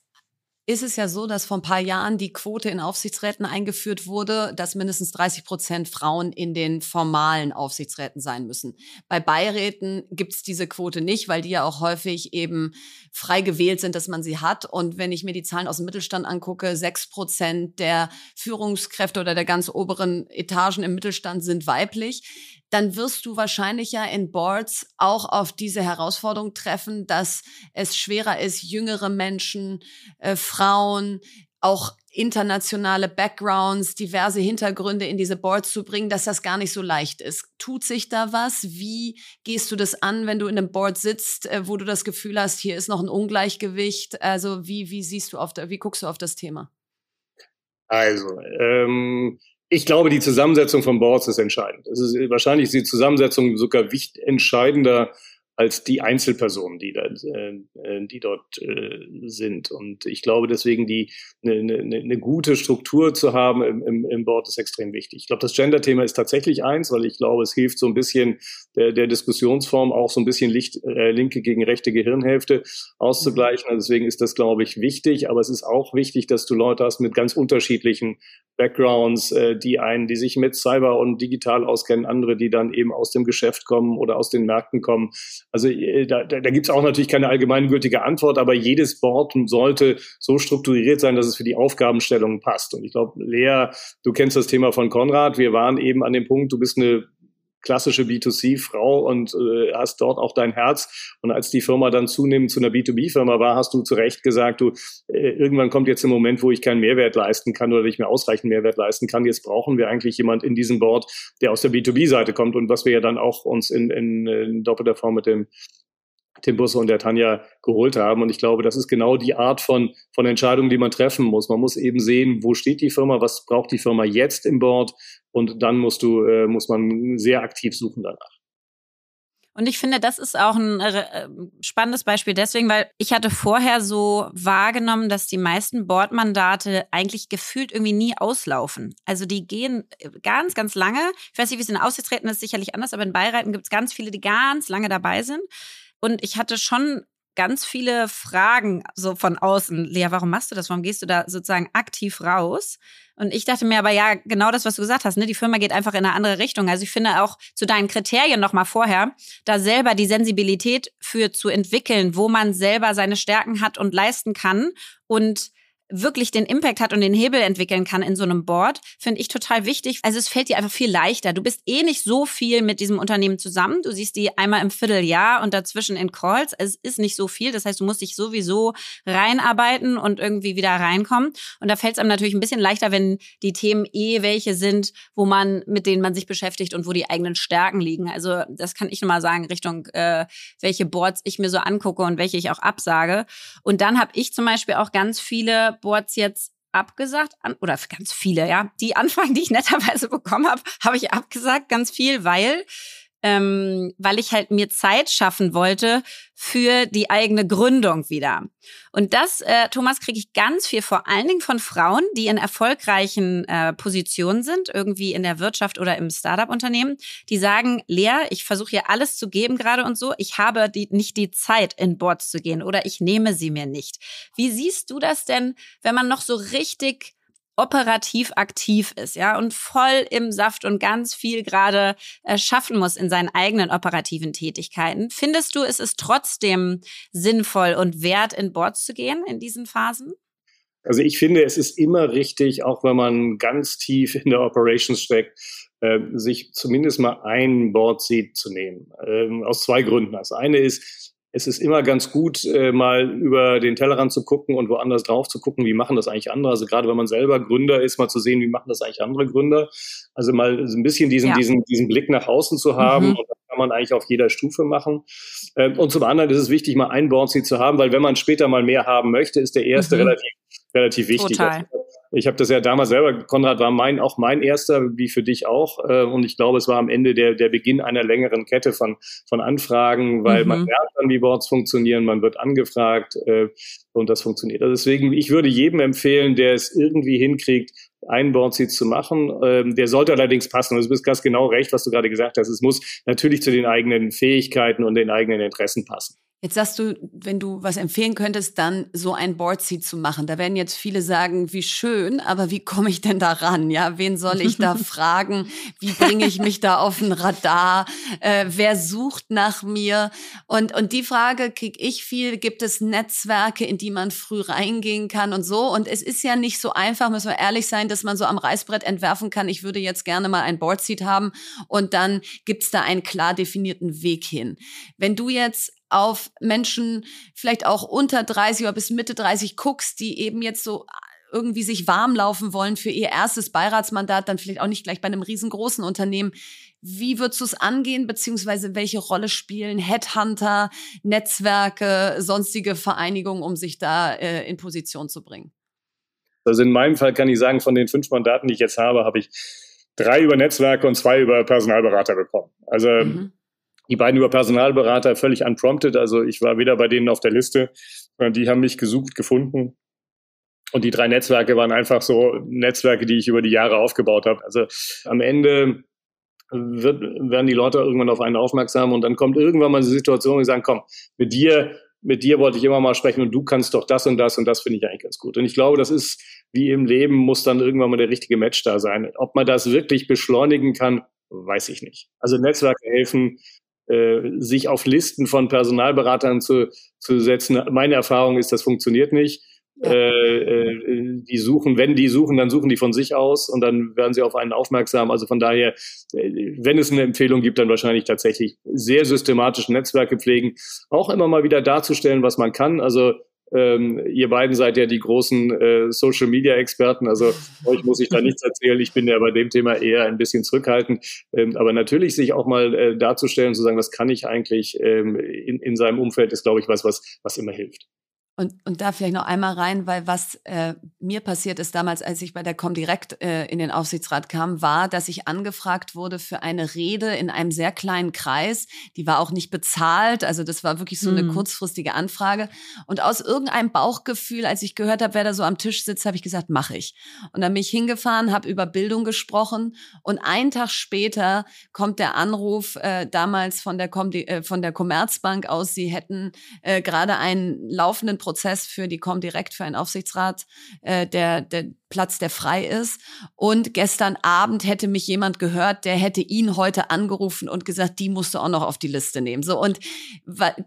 ist es ja so, dass vor ein paar Jahren die Quote in Aufsichtsräten eingeführt wurde, dass mindestens 30 Prozent Frauen in den formalen Aufsichtsräten sein müssen. Bei Beiräten gibt es diese Quote nicht, weil die ja auch häufig eben frei gewählt sind, dass man sie hat. Und wenn ich mir die Zahlen aus dem Mittelstand angucke, sechs Prozent der Führungskräfte oder der ganz oberen Etagen im Mittelstand sind weiblich dann wirst du wahrscheinlich ja in Boards auch auf diese Herausforderung treffen, dass es schwerer ist, jüngere Menschen, äh, Frauen, auch internationale Backgrounds, diverse Hintergründe in diese Boards zu bringen, dass das gar nicht so leicht ist. Tut sich da was? Wie gehst du das an, wenn du in einem Board sitzt, äh, wo du das Gefühl hast, hier ist noch ein Ungleichgewicht? Also wie, wie siehst du auf, wie guckst du auf das Thema? Also, ähm, ich glaube, die Zusammensetzung von Boards ist entscheidend. Es ist wahrscheinlich die Zusammensetzung sogar wichtig, entscheidender als die Einzelpersonen, die, da, äh, die dort äh, sind. Und ich glaube deswegen, die eine, eine, eine gute Struktur zu haben im, im Board ist extrem wichtig. Ich glaube, das Gender-Thema ist tatsächlich eins, weil ich glaube, es hilft so ein bisschen der, der Diskussionsform auch so ein bisschen Licht, äh, linke gegen rechte Gehirnhälfte auszugleichen. Also deswegen ist das, glaube ich, wichtig. Aber es ist auch wichtig, dass du Leute hast mit ganz unterschiedlichen Backgrounds, äh, die einen, die sich mit Cyber und digital auskennen, andere, die dann eben aus dem Geschäft kommen oder aus den Märkten kommen. Also äh, da, da, da gibt es auch natürlich keine allgemeingültige Antwort, aber jedes Board sollte so strukturiert sein, dass es für die Aufgabenstellung passt. Und ich glaube, Lea, du kennst das Thema von Konrad. Wir waren eben an dem Punkt, du bist eine klassische B2C-Frau und äh, hast dort auch dein Herz. Und als die Firma dann zunehmend zu einer B2B-Firma war, hast du zu Recht gesagt, du, äh, irgendwann kommt jetzt ein Moment, wo ich keinen Mehrwert leisten kann oder nicht mehr ausreichend Mehrwert leisten kann. Jetzt brauchen wir eigentlich jemand in diesem Board, der aus der B2B-Seite kommt und was wir ja dann auch uns in, in, in doppelter Form mit dem Tim Busse und der Tanja geholt haben. Und ich glaube, das ist genau die Art von, von Entscheidungen, die man treffen muss. Man muss eben sehen, wo steht die Firma, was braucht die Firma jetzt im Board und dann musst du, äh, muss man sehr aktiv suchen danach. Und ich finde, das ist auch ein äh, spannendes Beispiel deswegen, weil ich hatte vorher so wahrgenommen, dass die meisten Bordmandate eigentlich gefühlt irgendwie nie auslaufen. Also die gehen äh, ganz, ganz lange. Ich weiß nicht, wie es in Aussichtsräten ist, sicherlich anders, aber in Beiräten gibt es ganz viele, die ganz lange dabei sind. Und ich hatte schon ganz viele Fragen so von außen. Lea, warum machst du das? Warum gehst du da sozusagen aktiv raus? Und ich dachte mir aber ja, genau das, was du gesagt hast, ne? Die Firma geht einfach in eine andere Richtung. Also ich finde auch zu deinen Kriterien nochmal vorher, da selber die Sensibilität für zu entwickeln, wo man selber seine Stärken hat und leisten kann und wirklich den Impact hat und den Hebel entwickeln kann in so einem Board, finde ich total wichtig. Also es fällt dir einfach viel leichter. Du bist eh nicht so viel mit diesem Unternehmen zusammen. Du siehst die einmal im Vierteljahr und dazwischen in Calls. Es ist nicht so viel. Das heißt, du musst dich sowieso reinarbeiten und irgendwie wieder reinkommen. Und da fällt es einem natürlich ein bisschen leichter, wenn die Themen eh welche sind, wo man, mit denen man sich beschäftigt und wo die eigenen Stärken liegen. Also das kann ich nochmal sagen, Richtung äh, welche Boards ich mir so angucke und welche ich auch absage. Und dann habe ich zum Beispiel auch ganz viele Boards jetzt abgesagt an, oder ganz viele, ja. Die Anfragen, die ich netterweise bekommen habe, habe ich abgesagt, ganz viel, weil ähm, weil ich halt mir Zeit schaffen wollte für die eigene Gründung wieder. Und das, äh, Thomas, kriege ich ganz viel, vor allen Dingen von Frauen, die in erfolgreichen äh, Positionen sind, irgendwie in der Wirtschaft oder im Startup-Unternehmen, die sagen, Lea, ich versuche hier alles zu geben gerade und so, ich habe die, nicht die Zeit, in Boards zu gehen oder ich nehme sie mir nicht. Wie siehst du das denn, wenn man noch so richtig operativ aktiv ist, ja, und voll im Saft und ganz viel gerade äh, schaffen muss in seinen eigenen operativen Tätigkeiten. Findest du, es ist trotzdem sinnvoll und wert, in Boards zu gehen in diesen Phasen? Also ich finde, es ist immer richtig, auch wenn man ganz tief in der Operations steckt, äh, sich zumindest mal ein Board Seat zu nehmen. Ähm, aus zwei Gründen. Das eine ist, es ist immer ganz gut, äh, mal über den Tellerrand zu gucken und woanders drauf zu gucken, wie machen das eigentlich andere. Also gerade wenn man selber Gründer ist, mal zu sehen, wie machen das eigentlich andere Gründer. Also mal so ein bisschen diesen, ja. diesen, diesen Blick nach außen zu haben. Mhm. Und das kann man eigentlich auf jeder Stufe machen. Ähm, und zum anderen ist es wichtig, mal ein Board zu haben, weil wenn man später mal mehr haben möchte, ist der erste mhm. relativ, relativ wichtig. Total. Also, ich habe das ja damals selber, Konrad war mein, auch mein erster, wie für dich auch. Äh, und ich glaube, es war am Ende der, der Beginn einer längeren Kette von, von Anfragen, weil mhm. man lernt dann, wie Boards funktionieren, man wird angefragt äh, und das funktioniert. Also deswegen, ich würde jedem empfehlen, der es irgendwie hinkriegt, einen Boardseat zu machen. Ähm, der sollte allerdings passen. Also du bist ganz genau recht, was du gerade gesagt hast. Es muss natürlich zu den eigenen Fähigkeiten und den eigenen Interessen passen. Jetzt sagst du, wenn du was empfehlen könntest, dann so ein Boardseat zu machen. Da werden jetzt viele sagen, wie schön, aber wie komme ich denn da ran? Ja, wen soll ich da fragen? Wie bringe ich mich da auf ein Radar? Äh, wer sucht nach mir? Und, und die Frage kriege ich viel. Gibt es Netzwerke, in die man früh reingehen kann und so? Und es ist ja nicht so einfach, müssen wir ehrlich sein, dass man so am Reißbrett entwerfen kann. Ich würde jetzt gerne mal ein Boardseat haben und dann gibt's da einen klar definierten Weg hin. Wenn du jetzt auf Menschen vielleicht auch unter 30 oder bis Mitte 30 guckst, die eben jetzt so irgendwie sich warm laufen wollen für ihr erstes Beiratsmandat, dann vielleicht auch nicht gleich bei einem riesengroßen Unternehmen. Wie würdest du es angehen, beziehungsweise welche Rolle spielen Headhunter, Netzwerke, sonstige Vereinigungen, um sich da äh, in Position zu bringen? Also in meinem Fall kann ich sagen, von den fünf Mandaten, die ich jetzt habe, habe ich drei über Netzwerke und zwei über Personalberater bekommen. Also mhm die beiden über Personalberater völlig unprompted. Also ich war weder bei denen auf der Liste, sondern die haben mich gesucht, gefunden. Und die drei Netzwerke waren einfach so Netzwerke, die ich über die Jahre aufgebaut habe. Also am Ende wird, werden die Leute irgendwann auf einen aufmerksam und dann kommt irgendwann mal eine Situation, wo sie sagen, komm, mit dir, mit dir wollte ich immer mal sprechen und du kannst doch das und das und das finde ich eigentlich ganz gut. Und ich glaube, das ist wie im Leben, muss dann irgendwann mal der richtige Match da sein. Ob man das wirklich beschleunigen kann, weiß ich nicht. Also Netzwerke helfen, äh, sich auf Listen von Personalberatern zu, zu setzen. Meine Erfahrung ist, das funktioniert nicht. Ja. Äh, äh, die suchen, wenn die suchen, dann suchen die von sich aus und dann werden sie auf einen aufmerksam. Also von daher, äh, wenn es eine Empfehlung gibt, dann wahrscheinlich tatsächlich sehr systematisch Netzwerke pflegen, auch immer mal wieder darzustellen, was man kann. Also ähm, ihr beiden seid ja die großen äh, Social Media Experten, also euch muss ich da nichts erzählen. Ich bin ja bei dem Thema eher ein bisschen zurückhaltend. Ähm, aber natürlich sich auch mal äh, darzustellen, zu sagen, was kann ich eigentlich ähm, in, in seinem Umfeld, ist, glaube ich, was, was, was immer hilft. Und, und da vielleicht noch einmal rein, weil was äh, mir passiert ist damals, als ich bei der Comdirect äh, in den Aufsichtsrat kam, war, dass ich angefragt wurde für eine Rede in einem sehr kleinen Kreis. Die war auch nicht bezahlt, also das war wirklich so eine hm. kurzfristige Anfrage. Und aus irgendeinem Bauchgefühl, als ich gehört habe, wer da so am Tisch sitzt, habe ich gesagt, mache ich. Und dann bin ich hingefahren, habe über Bildung gesprochen und einen Tag später kommt der Anruf äh, damals von der, Com äh, von der Commerzbank aus, sie hätten äh, gerade einen laufenden Prozess Prozess für die Comdirect für einen Aufsichtsrat, äh, der, der Platz, der frei ist. Und gestern Abend hätte mich jemand gehört, der hätte ihn heute angerufen und gesagt, die musst du auch noch auf die Liste nehmen. So und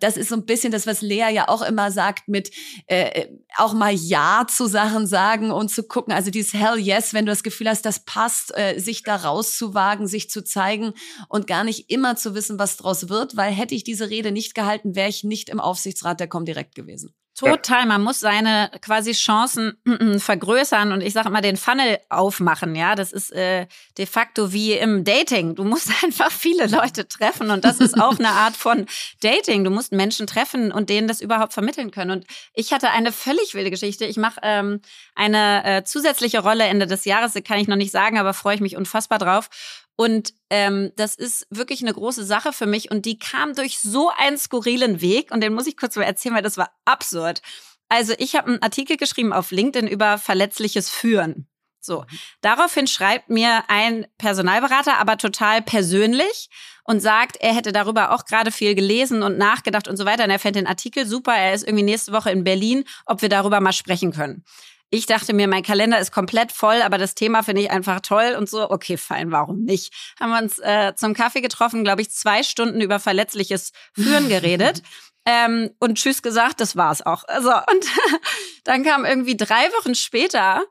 das ist so ein bisschen das, was Lea ja auch immer sagt, mit äh, auch mal Ja zu Sachen sagen und zu gucken. Also dieses Hell Yes, wenn du das Gefühl hast, das passt, äh, sich da rauszuwagen, sich zu zeigen und gar nicht immer zu wissen, was draus wird, weil hätte ich diese Rede nicht gehalten, wäre ich nicht im Aufsichtsrat der Comdirect gewesen. Total, man muss seine quasi Chancen vergrößern und ich sage immer den Funnel aufmachen, ja, das ist äh, de facto wie im Dating. Du musst einfach viele Leute treffen und das ist auch eine Art von Dating. Du musst Menschen treffen und denen das überhaupt vermitteln können. Und ich hatte eine völlig wilde Geschichte. Ich mache ähm, eine äh, zusätzliche Rolle Ende des Jahres, kann ich noch nicht sagen, aber freue ich mich unfassbar drauf. Und ähm, das ist wirklich eine große Sache für mich. Und die kam durch so einen skurrilen Weg. Und den muss ich kurz mal erzählen, weil das war absurd. Also ich habe einen Artikel geschrieben auf LinkedIn über verletzliches Führen. So, daraufhin schreibt mir ein Personalberater, aber total persönlich und sagt, er hätte darüber auch gerade viel gelesen und nachgedacht und so weiter. Und er fände den Artikel super. Er ist irgendwie nächste Woche in Berlin, ob wir darüber mal sprechen können. Ich dachte mir, mein Kalender ist komplett voll, aber das Thema finde ich einfach toll und so. Okay, fein, warum nicht? Haben wir uns äh, zum Kaffee getroffen, glaube ich, zwei Stunden über verletzliches Führen geredet. ähm, und Tschüss gesagt, das war's auch. Also, und dann kam irgendwie drei Wochen später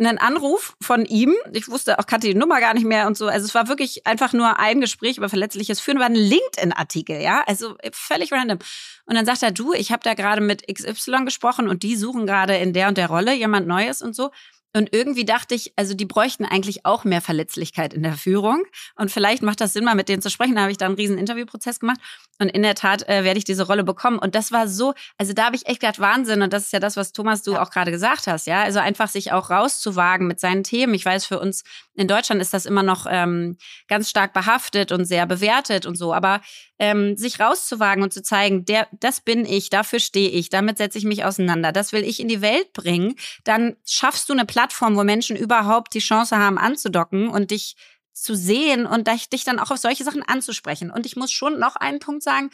einen Anruf von ihm. Ich wusste auch, kannte die Nummer gar nicht mehr und so. Also es war wirklich einfach nur ein Gespräch über verletzliches Führen, war ein LinkedIn-Artikel, ja, also völlig random. Und dann sagt er, du, ich habe da gerade mit XY gesprochen und die suchen gerade in der und der Rolle jemand Neues und so. Und irgendwie dachte ich, also die bräuchten eigentlich auch mehr Verletzlichkeit in der Führung. Und vielleicht macht das Sinn, mal mit denen zu sprechen. Da habe ich da einen riesen Interviewprozess gemacht. Und in der Tat äh, werde ich diese Rolle bekommen. Und das war so, also da habe ich echt gedacht, Wahnsinn. Und das ist ja das, was Thomas, du ja. auch gerade gesagt hast, ja. Also einfach sich auch rauszuwagen mit seinen Themen. Ich weiß, für uns in Deutschland ist das immer noch ähm, ganz stark behaftet und sehr bewertet und so. Aber ähm, sich rauszuwagen und zu zeigen, der, das bin ich, dafür stehe ich, damit setze ich mich auseinander, das will ich in die Welt bringen, dann schaffst du eine Plattform, wo Menschen überhaupt die Chance haben anzudocken und dich zu sehen und dich dann auch auf solche Sachen anzusprechen. Und ich muss schon noch einen Punkt sagen,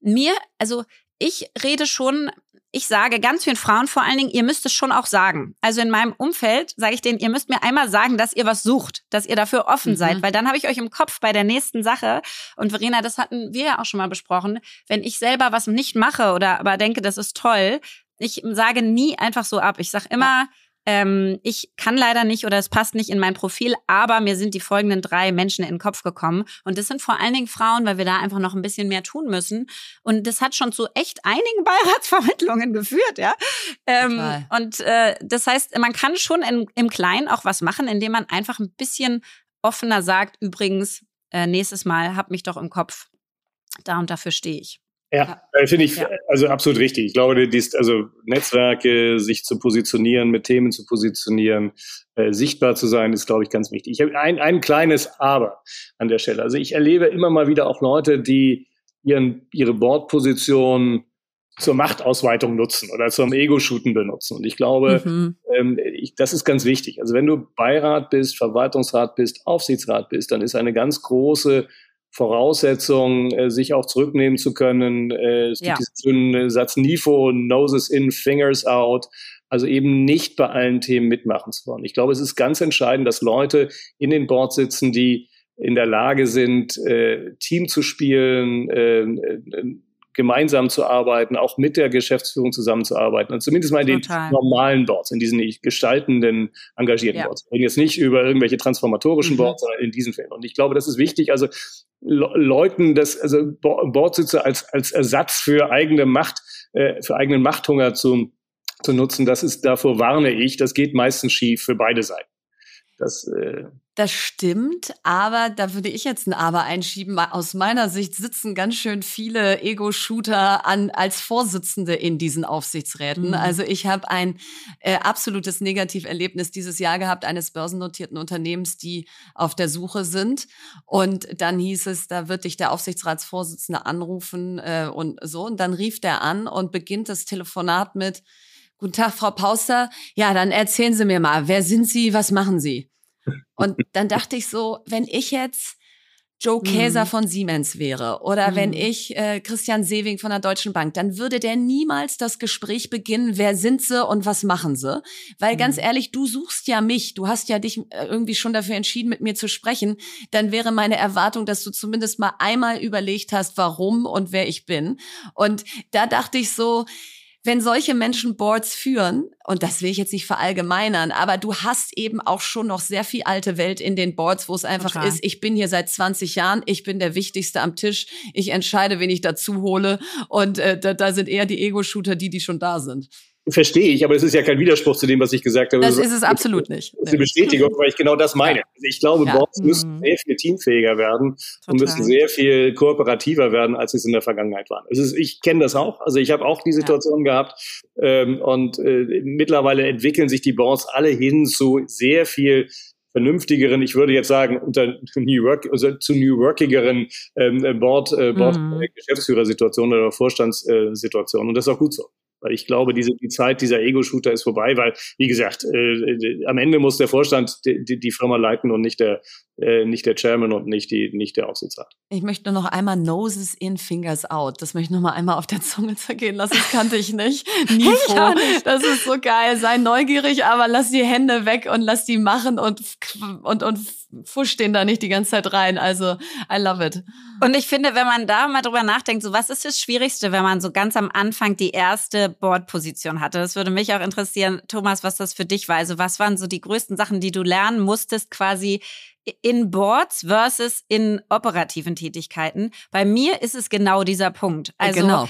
mir, also ich rede schon ich sage ganz vielen Frauen vor allen Dingen, ihr müsst es schon auch sagen. Also in meinem Umfeld sage ich denen, ihr müsst mir einmal sagen, dass ihr was sucht, dass ihr dafür offen mhm. seid, weil dann habe ich euch im Kopf bei der nächsten Sache. Und Verena, das hatten wir ja auch schon mal besprochen. Wenn ich selber was nicht mache oder aber denke, das ist toll, ich sage nie einfach so ab. Ich sage immer, ja ähm, ich kann leider nicht oder es passt nicht in mein Profil, aber mir sind die folgenden drei Menschen in den Kopf gekommen. Und das sind vor allen Dingen Frauen, weil wir da einfach noch ein bisschen mehr tun müssen. Und das hat schon zu echt einigen Beiratsvermittlungen geführt, ja. Ähm, und äh, das heißt, man kann schon in, im Kleinen auch was machen, indem man einfach ein bisschen offener sagt, übrigens, äh, nächstes Mal hab mich doch im Kopf. Da und dafür stehe ich. Ja, ja. Äh, finde ich ja. also absolut richtig. Ich glaube, dies, also Netzwerke, sich zu positionieren, mit Themen zu positionieren, äh, sichtbar zu sein, ist, glaube ich, ganz wichtig. Ich habe ein, ein kleines Aber an der Stelle. Also ich erlebe immer mal wieder auch Leute, die ihren, ihre Bordposition zur Machtausweitung nutzen oder zum Ego-Shooten benutzen. Und ich glaube, mhm. ähm, ich, das ist ganz wichtig. Also wenn du Beirat bist, Verwaltungsrat bist, Aufsichtsrat bist, dann ist eine ganz große Voraussetzung, äh, sich auch zurücknehmen zu können. Äh, es gibt ja. diesen schönen Satz NIFO, Noses in, Fingers out. Also eben nicht bei allen Themen mitmachen zu wollen. Ich glaube, es ist ganz entscheidend, dass Leute in den Boards sitzen, die in der Lage sind, äh, Team zu spielen, äh, äh gemeinsam zu arbeiten, auch mit der Geschäftsführung zusammenzuarbeiten. Und zumindest mal in Total. den normalen Boards, in diesen gestaltenden, engagierten ja. Boards. Wir reden jetzt nicht über irgendwelche transformatorischen mhm. Boards, sondern in diesen Fällen. Und ich glaube, das ist wichtig. Also Leuten das, also Bordsitze als, als Ersatz für eigene Macht, äh, für eigenen Machthunger zu, zu nutzen, das ist, davor warne ich, das geht meistens schief für beide Seiten. Das, äh das stimmt, aber da würde ich jetzt ein Aber einschieben. Aus meiner Sicht sitzen ganz schön viele Ego-Shooter an als Vorsitzende in diesen Aufsichtsräten. Mhm. Also ich habe ein äh, absolutes Negativerlebnis dieses Jahr gehabt eines börsennotierten Unternehmens, die auf der Suche sind. Und dann hieß es, da wird dich der Aufsichtsratsvorsitzende anrufen äh, und so. Und dann rief der an und beginnt das Telefonat mit Guten Tag, Frau Pauster. Ja, dann erzählen Sie mir mal, wer sind Sie, was machen Sie? Und dann dachte ich so, wenn ich jetzt Joe Käser mhm. von Siemens wäre oder mhm. wenn ich äh, Christian Sewing von der Deutschen Bank, dann würde der niemals das Gespräch beginnen, wer sind sie und was machen sie? Weil mhm. ganz ehrlich, du suchst ja mich, du hast ja dich äh, irgendwie schon dafür entschieden, mit mir zu sprechen, dann wäre meine Erwartung, dass du zumindest mal einmal überlegt hast, warum und wer ich bin. Und da dachte ich so, wenn solche Menschen Boards führen, und das will ich jetzt nicht verallgemeinern, aber du hast eben auch schon noch sehr viel alte Welt in den Boards, wo es einfach Total. ist, ich bin hier seit 20 Jahren, ich bin der Wichtigste am Tisch, ich entscheide, wen ich dazu hole und äh, da, da sind eher die Ego-Shooter die, die schon da sind. Verstehe ich, aber es ist ja kein Widerspruch zu dem, was ich gesagt habe. Das ist es absolut nicht. Das ist eine Bestätigung, weil ich genau das meine. Also ich glaube, ja. Boards müssen mhm. sehr viel teamfähiger werden Total. und müssen sehr viel kooperativer werden, als es in der Vergangenheit waren. Ist, ich kenne das auch. Also ich habe auch die Situation ja. gehabt ähm, und äh, mittlerweile entwickeln sich die Boards alle hin zu sehr viel vernünftigeren, ich würde jetzt sagen, unter New Work, also zu New Workigeren ähm, Board, äh, Board mhm. Geschäftsführersituationen oder Vorstandssituationen. Und das ist auch gut so. Weil ich glaube, diese, die Zeit dieser Ego-Shooter ist vorbei, weil, wie gesagt, äh, am Ende muss der Vorstand die, die, Firma leiten und nicht der, äh, nicht der Chairman und nicht, die, nicht der Aufsichtsrat. Ich möchte nur noch einmal Noses in, Fingers out. Das möchte ich noch mal einmal auf der Zunge zergehen lassen. Das kannte ich nicht. Nie froh. Das ist so geil. Sei neugierig, aber lass die Hände weg und lass die machen und, und, und fusch den da nicht die ganze Zeit rein. Also, I love it. Und ich finde, wenn man da mal drüber nachdenkt, so was ist das Schwierigste, wenn man so ganz am Anfang die erste Boardposition hatte? Das würde mich auch interessieren, Thomas, was das für dich war. Also, was waren so die größten Sachen, die du lernen musstest, quasi in Boards versus in operativen Tätigkeiten? Bei mir ist es genau dieser Punkt. Also, genau.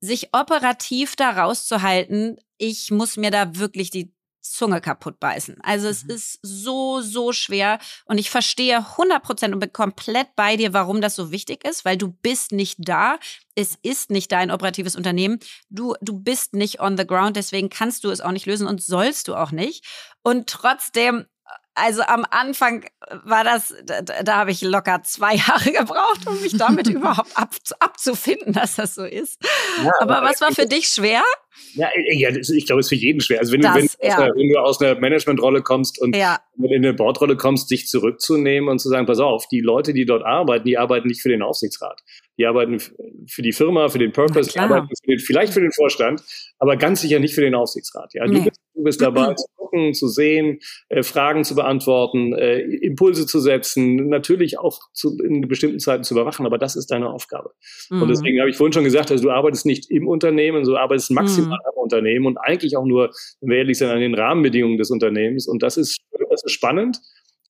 sich operativ da rauszuhalten, ich muss mir da wirklich die Zunge kaputt beißen. Also es mhm. ist so, so schwer und ich verstehe 100 Prozent und bin komplett bei dir, warum das so wichtig ist, weil du bist nicht da. Es ist nicht dein operatives Unternehmen. Du, du bist nicht on the ground, deswegen kannst du es auch nicht lösen und sollst du auch nicht. Und trotzdem also am Anfang war das, da, da habe ich locker zwei Jahre gebraucht, um mich damit überhaupt ab, abzufinden, dass das so ist. Ja, aber, aber was war für dich schwer? Ja, ja ich glaube, es ist für jeden schwer. Also wenn, das, du, wenn, ja. aus einer, wenn du aus einer Managementrolle kommst und in eine Boardrolle kommst, dich zurückzunehmen und zu sagen, pass auf, die Leute, die dort arbeiten, die arbeiten nicht für den Aufsichtsrat. Die arbeiten für die Firma, für den Purpose, die arbeiten für den, vielleicht für den Vorstand, aber ganz sicher nicht für den Aufsichtsrat. Ja, du, nee. bist, du bist dabei gucken, zu sehen, äh, Fragen zu beantworten, äh, Impulse zu setzen, natürlich auch zu, in bestimmten Zeiten zu überwachen, aber das ist deine Aufgabe. Mhm. Und deswegen habe ich vorhin schon gesagt, also du arbeitest nicht im Unternehmen, du arbeitest maximal mhm. am Unternehmen und eigentlich auch nur, wenn wir ehrlich sind, an den Rahmenbedingungen des Unternehmens. Und das ist, das ist spannend.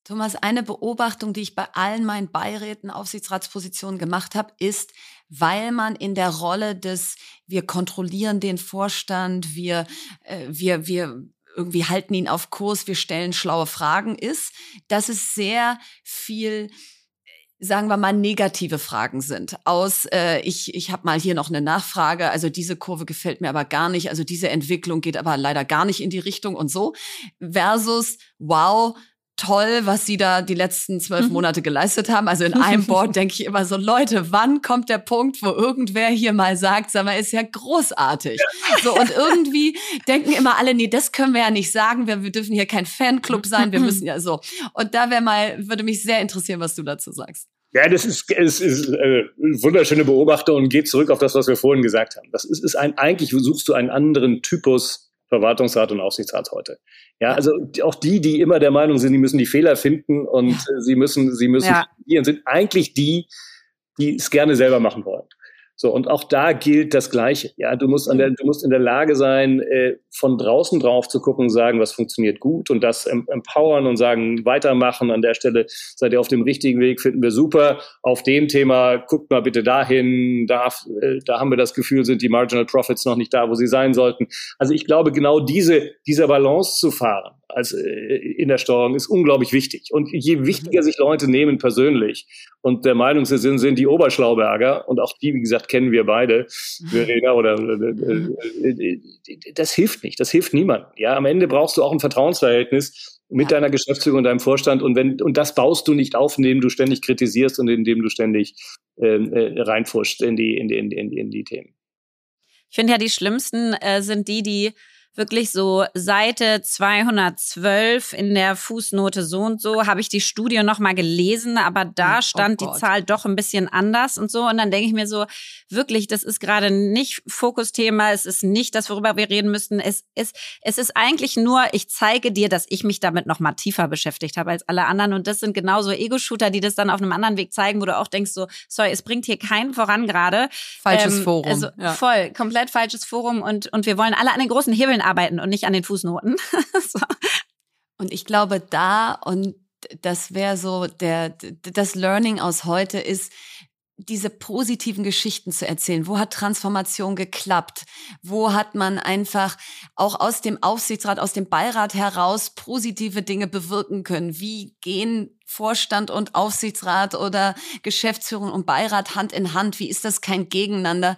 Thomas, eine Beobachtung, die ich bei allen meinen Beiräten Aufsichtsratspositionen gemacht habe, ist, weil man in der Rolle des wir kontrollieren den Vorstand, wir äh, wir wir irgendwie halten ihn auf Kurs, wir stellen schlaue Fragen ist, dass es sehr viel sagen wir mal, negative Fragen sind. Aus, äh, ich, ich habe mal hier noch eine Nachfrage, also diese Kurve gefällt mir aber gar nicht, also diese Entwicklung geht aber leider gar nicht in die Richtung und so. Versus, wow, toll, was sie da die letzten zwölf mhm. Monate geleistet haben. Also in einem Board denke ich immer so, Leute, wann kommt der Punkt, wo irgendwer hier mal sagt, sag mal, ist ja großartig. So, und irgendwie denken immer alle, nee, das können wir ja nicht sagen, wir, wir dürfen hier kein Fanclub sein, wir müssen ja so. Und da wäre mal, würde mich sehr interessieren, was du dazu sagst. Ja, das ist, es ist äh, eine wunderschöne Beobachtung und geht zurück auf das, was wir vorhin gesagt haben. Das ist, ist ein, eigentlich suchst du einen anderen Typus Verwaltungsrat und Aufsichtsrat heute. Ja, also auch die, die immer der Meinung sind, die müssen die Fehler finden und ja. sie müssen, sie müssen, ja. sind eigentlich die, die es gerne selber machen wollen. So, und auch da gilt das Gleiche. Ja, du musst, an der, du musst in der Lage sein, äh, von draußen drauf zu gucken, sagen, was funktioniert gut und das empowern und sagen, weitermachen. An der Stelle seid ihr auf dem richtigen Weg, finden wir super. Auf dem Thema, guckt mal bitte dahin, da, äh, da haben wir das Gefühl, sind die Marginal Profits noch nicht da, wo sie sein sollten. Also ich glaube, genau diese, dieser Balance zu fahren, als äh, in der Steuerung ist unglaublich wichtig. Und je wichtiger sich Leute nehmen persönlich und der Meinung sind, sind die Oberschlauberger und auch die, wie gesagt, kennen wir beide, Verena oder äh, äh, das hilft nicht, das hilft niemandem. Ja, am Ende brauchst du auch ein Vertrauensverhältnis mit ja. deiner Geschäftsführung und deinem Vorstand und wenn und das baust du nicht auf, indem du ständig kritisierst und indem du ständig ähm, äh, reinfuschst in die in die, in die, in die, in die Themen. Ich finde ja, die schlimmsten äh, sind die, die wirklich so Seite 212 in der Fußnote so und so habe ich die Studie noch mal gelesen, aber da oh stand oh die Zahl doch ein bisschen anders und so und dann denke ich mir so wirklich, das ist gerade nicht Fokusthema, es ist nicht das, worüber wir reden müssten. Es ist es ist eigentlich nur, ich zeige dir, dass ich mich damit noch mal tiefer beschäftigt habe als alle anderen und das sind genauso Ego-Shooter, die das dann auf einem anderen Weg zeigen, wo du auch denkst so, sorry, es bringt hier keinen voran gerade. Falsches ähm, Forum. Also ja. voll, komplett falsches Forum und und wir wollen alle an den großen Hebeln arbeiten und nicht an den Fußnoten. so. Und ich glaube, da, und das wäre so der, das Learning aus heute ist, diese positiven Geschichten zu erzählen. Wo hat Transformation geklappt? Wo hat man einfach auch aus dem Aufsichtsrat, aus dem Beirat heraus positive Dinge bewirken können? Wie gehen Vorstand und Aufsichtsrat oder Geschäftsführung und Beirat Hand in Hand? Wie ist das kein Gegeneinander?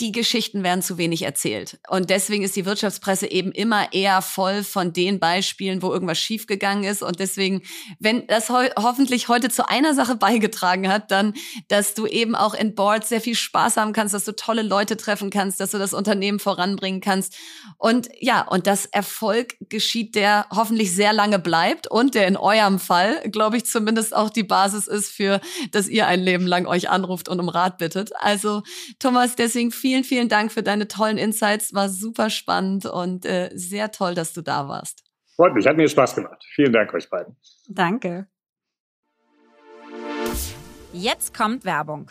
Die Geschichten werden zu wenig erzählt. Und deswegen ist die Wirtschaftspresse eben immer eher voll von den Beispielen, wo irgendwas schiefgegangen ist. Und deswegen, wenn das ho hoffentlich heute zu einer Sache beigetragen hat, dann, dass du eben auch in Boards sehr viel Spaß haben kannst, dass du tolle Leute treffen kannst, dass du das Unternehmen voranbringen kannst. Und ja, und das Erfolg geschieht, der hoffentlich sehr lange bleibt und der in eurem Fall, glaube ich, zumindest auch die Basis ist für, dass ihr ein Leben lang euch anruft und um Rat bittet. Also, Thomas, deswegen viel vielen, vielen Dank für deine tollen Insights. War super spannend und äh, sehr toll, dass du da warst. Freut mich, hat mir Spaß gemacht. Vielen Dank euch beiden. Danke. Jetzt kommt Werbung.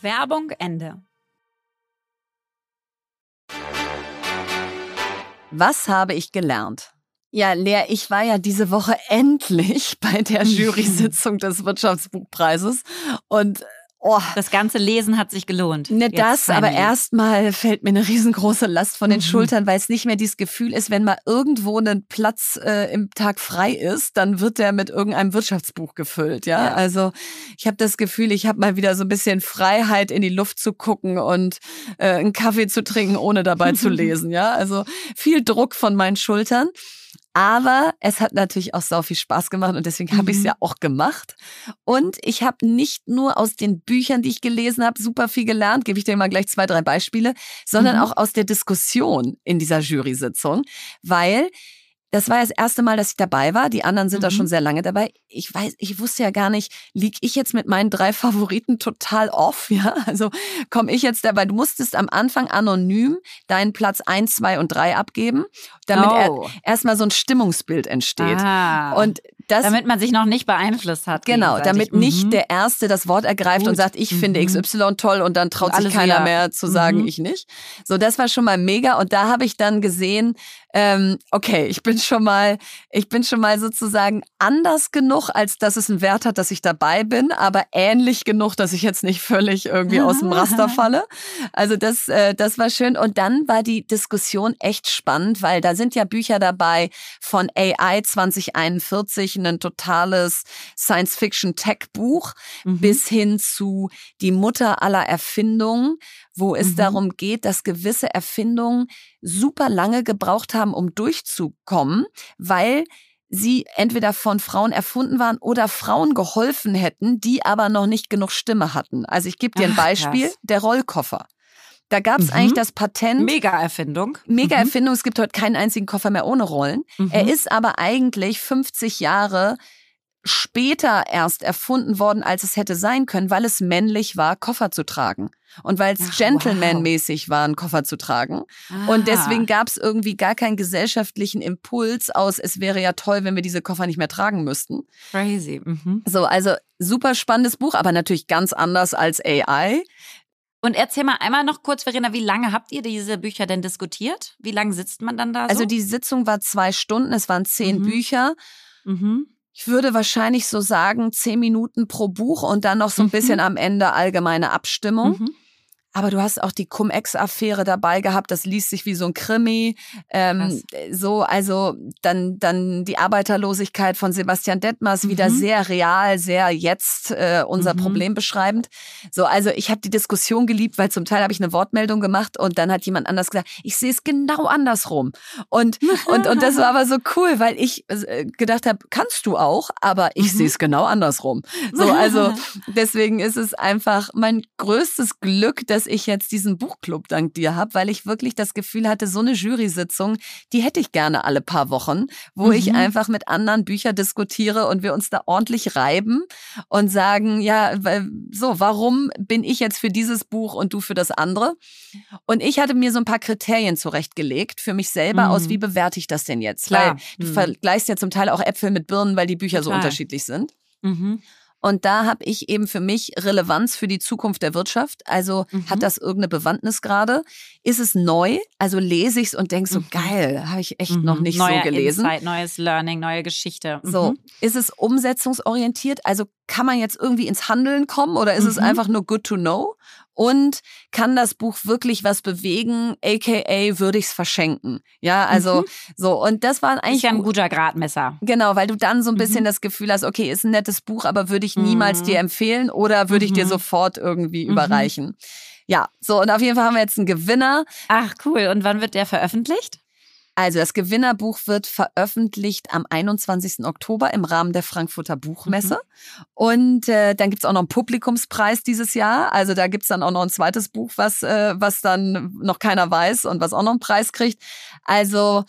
Werbung Ende. Was habe ich gelernt? Ja, Lea, ich war ja diese Woche endlich bei der Jury-Sitzung des Wirtschaftsbuchpreises und Oh. Das ganze Lesen hat sich gelohnt. Nicht das, aber erstmal fällt mir eine riesengroße Last von den mhm. Schultern, weil es nicht mehr dieses Gefühl ist, wenn mal irgendwo ein Platz äh, im Tag frei ist, dann wird der mit irgendeinem Wirtschaftsbuch gefüllt. Ja, ja. also ich habe das Gefühl, ich habe mal wieder so ein bisschen Freiheit in die Luft zu gucken und äh, einen Kaffee zu trinken, ohne dabei zu lesen. Ja, also viel Druck von meinen Schultern. Aber es hat natürlich auch so viel Spaß gemacht und deswegen habe ich es mhm. ja auch gemacht. Und ich habe nicht nur aus den Büchern, die ich gelesen habe, super viel gelernt, gebe ich dir mal gleich zwei, drei Beispiele, sondern mhm. auch aus der Diskussion in dieser Jury-Sitzung, weil das war das erste Mal, dass ich dabei war. Die anderen sind mhm. da schon sehr lange dabei. Ich weiß, ich wusste ja gar nicht, lieg ich jetzt mit meinen drei Favoriten total off, ja? Also komme ich jetzt dabei. Du musstest am Anfang anonym deinen Platz eins, zwei und drei abgeben, damit oh. erstmal so ein Stimmungsbild entsteht. Ah. Und das, damit man sich noch nicht beeinflusst hat. Genau, damit mhm. nicht der Erste das Wort ergreift Gut. und sagt, ich mhm. finde XY toll und dann traut und sich keiner wieder. mehr zu sagen, mhm. ich nicht. So, das war schon mal mega und da habe ich dann gesehen, ähm, okay, ich bin schon mal, ich bin schon mal sozusagen anders genug, als dass es einen Wert hat, dass ich dabei bin, aber ähnlich genug, dass ich jetzt nicht völlig irgendwie aus dem Raster falle. Also das, äh, das war schön. Und dann war die Diskussion echt spannend, weil da sind ja Bücher dabei von AI 2041, ein totales Science-Fiction-Tech-Buch, mhm. bis hin zu Die Mutter aller Erfindungen, wo es mhm. darum geht, dass gewisse Erfindungen super lange gebraucht haben, um durchzukommen, weil sie entweder von Frauen erfunden waren oder Frauen geholfen hätten, die aber noch nicht genug Stimme hatten. Also ich gebe dir ein Beispiel, krass. der Rollkoffer. Da gab es mhm. eigentlich das Patent. Mega-Erfindung. Mega-Erfindung. Mhm. Es gibt heute keinen einzigen Koffer mehr ohne Rollen. Mhm. Er ist aber eigentlich 50 Jahre später erst erfunden worden, als es hätte sein können, weil es männlich war, Koffer zu tragen. Und weil es Gentleman-mäßig war, einen Koffer zu tragen. Ah. Und deswegen gab es irgendwie gar keinen gesellschaftlichen Impuls aus, es wäre ja toll, wenn wir diese Koffer nicht mehr tragen müssten. Crazy. Mhm. So, also super spannendes Buch, aber natürlich ganz anders als AI. Und erzähl mal einmal noch kurz, Verena, wie lange habt ihr diese Bücher denn diskutiert? Wie lange sitzt man dann da so? Also die Sitzung war zwei Stunden, es waren zehn mhm. Bücher. Mhm. Ich würde wahrscheinlich so sagen, zehn Minuten pro Buch und dann noch so ein mhm. bisschen am Ende allgemeine Abstimmung. Mhm. Aber du hast auch die Cum-Ex-Affäre dabei gehabt, das liest sich wie so ein Krimi. Ähm, so, also dann, dann die Arbeiterlosigkeit von Sebastian Detmers, mhm. wieder sehr real, sehr jetzt äh, unser mhm. Problem beschreibend. So, also ich habe die Diskussion geliebt, weil zum Teil habe ich eine Wortmeldung gemacht und dann hat jemand anders gesagt, ich sehe es genau andersrum. Und, und, und das war aber so cool, weil ich äh, gedacht habe, kannst du auch, aber ich mhm. sehe es genau andersrum. So, also deswegen ist es einfach mein größtes Glück, dass dass ich jetzt diesen Buchclub dank dir habe, weil ich wirklich das Gefühl hatte, so eine Jury-Sitzung, die hätte ich gerne alle paar Wochen, wo mhm. ich einfach mit anderen Büchern diskutiere und wir uns da ordentlich reiben und sagen, ja, so, warum bin ich jetzt für dieses Buch und du für das andere? Und ich hatte mir so ein paar Kriterien zurechtgelegt für mich selber mhm. aus, wie bewerte ich das denn jetzt? Klar. Weil du mhm. vergleichst ja zum Teil auch Äpfel mit Birnen, weil die Bücher Total. so unterschiedlich sind. Mhm. Und da habe ich eben für mich Relevanz für die Zukunft der Wirtschaft. Also mhm. hat das irgendeine Bewandtnis gerade? Ist es neu? Also lese ich es und denke so, mhm. geil, habe ich echt mhm. noch nicht Neuer so gelesen. Insight, neues Learning, neue Geschichte. So, mhm. ist es umsetzungsorientiert? Also kann man jetzt irgendwie ins Handeln kommen oder ist es mhm. einfach nur good to know? und kann das Buch wirklich was bewegen, aka würde ich es verschenken. Ja, also mhm. so und das war eigentlich ist ja ein guter Gradmesser. Genau, weil du dann so ein bisschen mhm. das Gefühl hast, okay, ist ein nettes Buch, aber würde ich niemals mhm. dir empfehlen oder würde ich dir mhm. sofort irgendwie mhm. überreichen. Ja, so und auf jeden Fall haben wir jetzt einen Gewinner. Ach cool, und wann wird der veröffentlicht? Also das Gewinnerbuch wird veröffentlicht am 21. Oktober im Rahmen der Frankfurter Buchmesse. Mhm. Und äh, dann gibt's auch noch einen Publikumspreis dieses Jahr. Also da gibt's dann auch noch ein zweites Buch, was, äh, was dann noch keiner weiß und was auch noch einen Preis kriegt. Also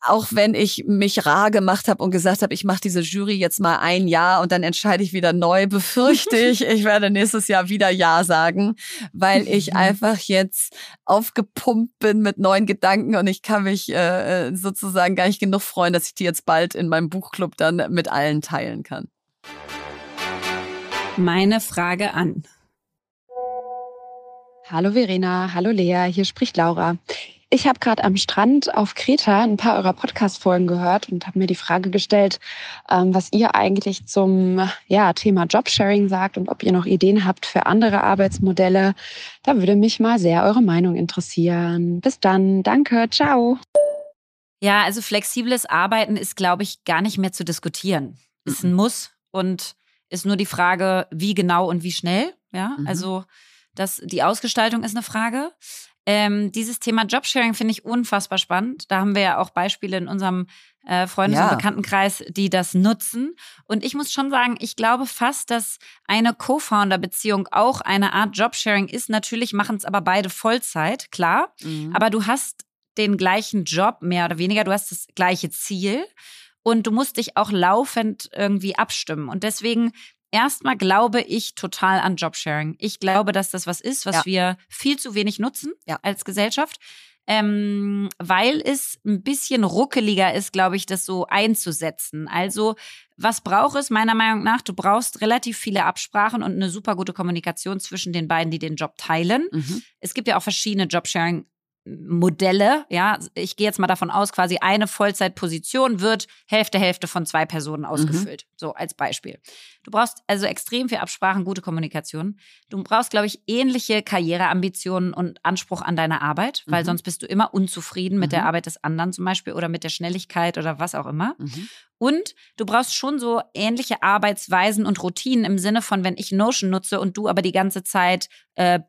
auch wenn ich mich rar gemacht habe und gesagt habe, ich mache diese Jury jetzt mal ein Jahr und dann entscheide ich wieder neu, befürchte ich, ich werde nächstes Jahr wieder Ja sagen, weil ich einfach jetzt aufgepumpt bin mit neuen Gedanken und ich kann mich äh, äh, sozusagen gar nicht genug freuen, dass ich die jetzt bald in meinem Buchclub dann mit allen teilen kann. Meine Frage an. Hallo Verena, hallo Lea, hier spricht Laura. Ich habe gerade am Strand auf Kreta ein paar eurer Podcast-Folgen gehört und habe mir die Frage gestellt, ähm, was ihr eigentlich zum ja, Thema Jobsharing sagt und ob ihr noch Ideen habt für andere Arbeitsmodelle. Da würde mich mal sehr eure Meinung interessieren. Bis dann, danke, ciao. Ja, also flexibles Arbeiten ist, glaube ich, gar nicht mehr zu diskutieren. Ist ein Muss und ist nur die Frage, wie genau und wie schnell. Ja, mhm. also das, die Ausgestaltung ist eine Frage. Ähm, dieses Thema Jobsharing finde ich unfassbar spannend. Da haben wir ja auch Beispiele in unserem äh, Freundes- ja. und Bekanntenkreis, die das nutzen. Und ich muss schon sagen, ich glaube fast, dass eine Co-Founder-Beziehung auch eine Art Jobsharing ist. Natürlich machen es aber beide Vollzeit, klar. Mhm. Aber du hast den gleichen Job, mehr oder weniger. Du hast das gleiche Ziel. Und du musst dich auch laufend irgendwie abstimmen. Und deswegen erstmal glaube ich total an Jobsharing. Ich glaube, dass das was ist, was ja. wir viel zu wenig nutzen ja. als Gesellschaft. Ähm, weil es ein bisschen ruckeliger ist, glaube ich, das so einzusetzen. Also, was braucht es meiner Meinung nach? Du brauchst relativ viele Absprachen und eine super gute Kommunikation zwischen den beiden, die den Job teilen. Mhm. Es gibt ja auch verschiedene Jobsharing Modelle, ja, ich gehe jetzt mal davon aus, quasi eine Vollzeitposition wird Hälfte, Hälfte von zwei Personen mhm. ausgefüllt. Mhm. So als Beispiel. Du brauchst also extrem viel Absprachen, gute Kommunikation. Du brauchst, glaube ich, ähnliche Karriereambitionen und Anspruch an deine Arbeit, weil mhm. sonst bist du immer unzufrieden mit der mhm. Arbeit des anderen zum Beispiel oder mit der Schnelligkeit oder was auch immer. Mhm. Und du brauchst schon so ähnliche Arbeitsweisen und Routinen im Sinne von, wenn ich Notion nutze und du aber die ganze Zeit äh,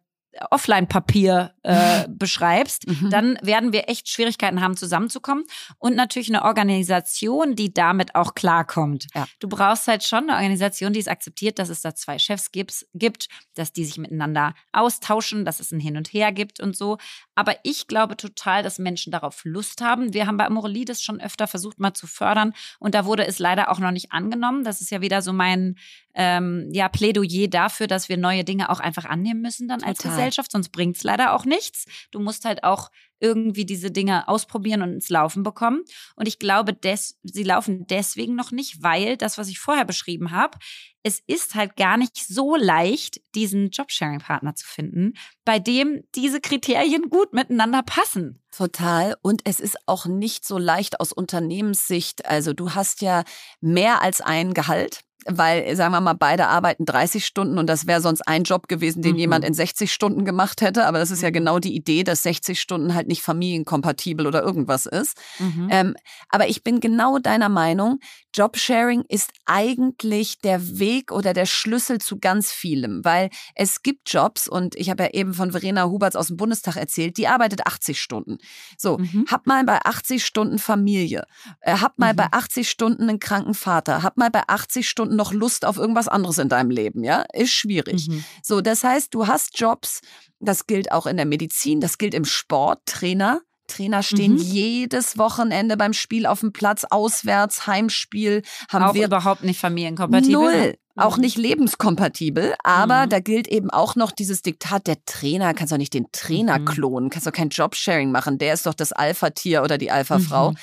Offline-Papier äh, beschreibst, mhm. dann werden wir echt Schwierigkeiten haben, zusammenzukommen. Und natürlich eine Organisation, die damit auch klarkommt. Ja. Du brauchst halt schon eine Organisation, die es akzeptiert, dass es da zwei Chefs gibt, gibt, dass die sich miteinander austauschen, dass es ein Hin und Her gibt und so. Aber ich glaube total, dass Menschen darauf Lust haben. Wir haben bei Amorelie das schon öfter versucht, mal zu fördern. Und da wurde es leider auch noch nicht angenommen. Das ist ja wieder so mein ähm, ja, Plädoyer dafür, dass wir neue Dinge auch einfach annehmen müssen dann Total. als Gesellschaft, sonst bringt es leider auch nichts. Du musst halt auch irgendwie diese Dinge ausprobieren und ins Laufen bekommen. Und ich glaube, des, sie laufen deswegen noch nicht, weil das, was ich vorher beschrieben habe, es ist halt gar nicht so leicht, diesen Jobsharing-Partner zu finden, bei dem diese Kriterien gut miteinander passen. Total. Und es ist auch nicht so leicht aus Unternehmenssicht. Also du hast ja mehr als ein Gehalt weil, sagen wir mal, beide arbeiten 30 Stunden und das wäre sonst ein Job gewesen, den mhm. jemand in 60 Stunden gemacht hätte. Aber das ist ja mhm. genau die Idee, dass 60 Stunden halt nicht familienkompatibel oder irgendwas ist. Mhm. Ähm, aber ich bin genau deiner Meinung, Jobsharing ist eigentlich der Weg oder der Schlüssel zu ganz vielem, weil es gibt Jobs und ich habe ja eben von Verena Huberts aus dem Bundestag erzählt, die arbeitet 80 Stunden. So, mhm. hab mal bei 80 Stunden Familie, äh, hab mal mhm. bei 80 Stunden einen kranken Vater, hab mal bei 80 Stunden noch Lust auf irgendwas anderes in deinem Leben, ja? Ist schwierig. Mhm. So, das heißt, du hast Jobs, das gilt auch in der Medizin, das gilt im Sport, Trainer, Trainer stehen mhm. jedes Wochenende beim Spiel auf dem Platz, auswärts, Heimspiel. Haben auch wir überhaupt nicht familienkompatibel. Null. Auch mhm. nicht lebenskompatibel, aber mhm. da gilt eben auch noch dieses Diktat, der Trainer, kannst doch nicht den Trainer mhm. klonen, kannst doch kein Jobsharing machen, der ist doch das Alpha-Tier oder die Alpha-Frau.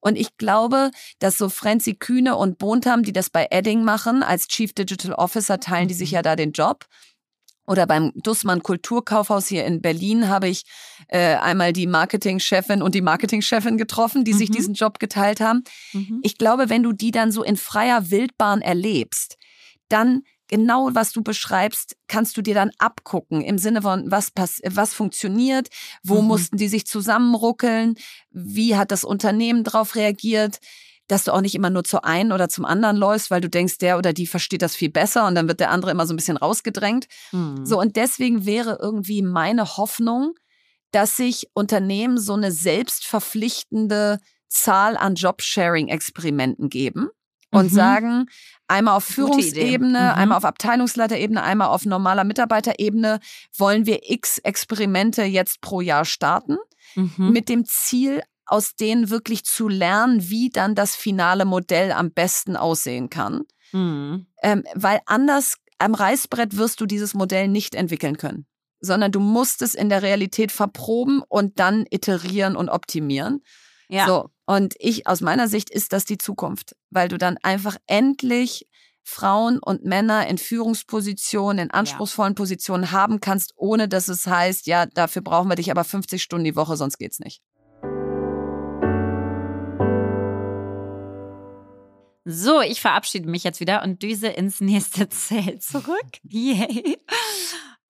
Und ich glaube, dass so Franzi Kühne und Bontam, die das bei Edding machen, als Chief Digital Officer teilen die sich mhm. ja da den Job. Oder beim Dussmann Kulturkaufhaus hier in Berlin habe ich äh, einmal die Marketingchefin und die Marketingchefin getroffen, die mhm. sich diesen Job geteilt haben. Mhm. Ich glaube, wenn du die dann so in freier Wildbahn erlebst, dann genau was du beschreibst, kannst du dir dann abgucken im Sinne von was pass was funktioniert, wo mhm. mussten die sich zusammenruckeln, wie hat das Unternehmen darauf reagiert dass du auch nicht immer nur zu einen oder zum anderen läufst, weil du denkst, der oder die versteht das viel besser und dann wird der andere immer so ein bisschen rausgedrängt. Mhm. So, und deswegen wäre irgendwie meine Hoffnung, dass sich Unternehmen so eine selbstverpflichtende Zahl an Job-Sharing-Experimenten geben und mhm. sagen, einmal auf Führungsebene, mhm. einmal auf Abteilungsleiterebene, einmal auf normaler Mitarbeiterebene wollen wir x Experimente jetzt pro Jahr starten mhm. mit dem Ziel, aus denen wirklich zu lernen, wie dann das finale Modell am besten aussehen kann. Mhm. Ähm, weil anders am Reißbrett wirst du dieses Modell nicht entwickeln können, sondern du musst es in der Realität verproben und dann iterieren und optimieren. Ja. So. Und ich, aus meiner Sicht, ist das die Zukunft, weil du dann einfach endlich Frauen und Männer in Führungspositionen, in anspruchsvollen ja. Positionen haben kannst, ohne dass es heißt, ja, dafür brauchen wir dich aber 50 Stunden die Woche, sonst geht's nicht. So, ich verabschiede mich jetzt wieder und düse ins nächste Zelt zurück. Yay.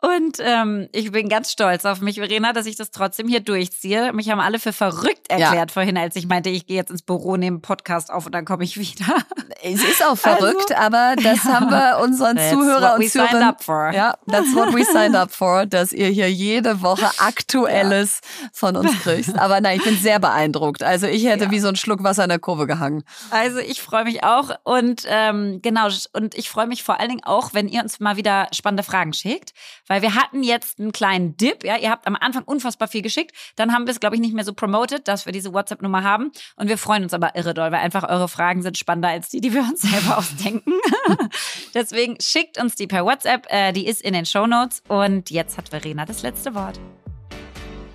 Und ähm, ich bin ganz stolz auf mich, Verena, dass ich das trotzdem hier durchziehe. Mich haben alle für verrückt erklärt ja. vorhin, als ich meinte, ich gehe jetzt ins Büro, nehme einen Podcast auf und dann komme ich wieder. Es ist auch verrückt, also, aber das ja. haben wir unseren that's Zuhörer und Zuhörern. Ja, that's what we signed up for, dass ihr hier jede Woche Aktuelles ja. von uns kriegt. Aber nein, ich bin sehr beeindruckt. Also ich hätte wie so ein Schluck Wasser in der Kurve gehangen. Also ich freue mich auch und ähm, genau und ich freue mich vor allen Dingen auch, wenn ihr uns mal wieder spannende Fragen schickt, weil weil wir hatten jetzt einen kleinen Dip, ja, ihr habt am Anfang unfassbar viel geschickt, dann haben wir es, glaube ich, nicht mehr so promoted, dass wir diese WhatsApp-Nummer haben und wir freuen uns aber irre doll, weil einfach eure Fragen sind spannender als die, die wir uns selber ausdenken. Deswegen schickt uns die per WhatsApp, äh, die ist in den Show Notes und jetzt hat Verena das letzte Wort.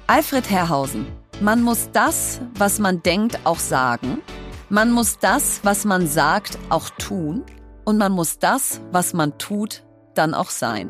Alfred Herrhausen. Man muss das, was man denkt, auch sagen. Man muss das, was man sagt, auch tun. Und man muss das, was man tut, dann auch sein.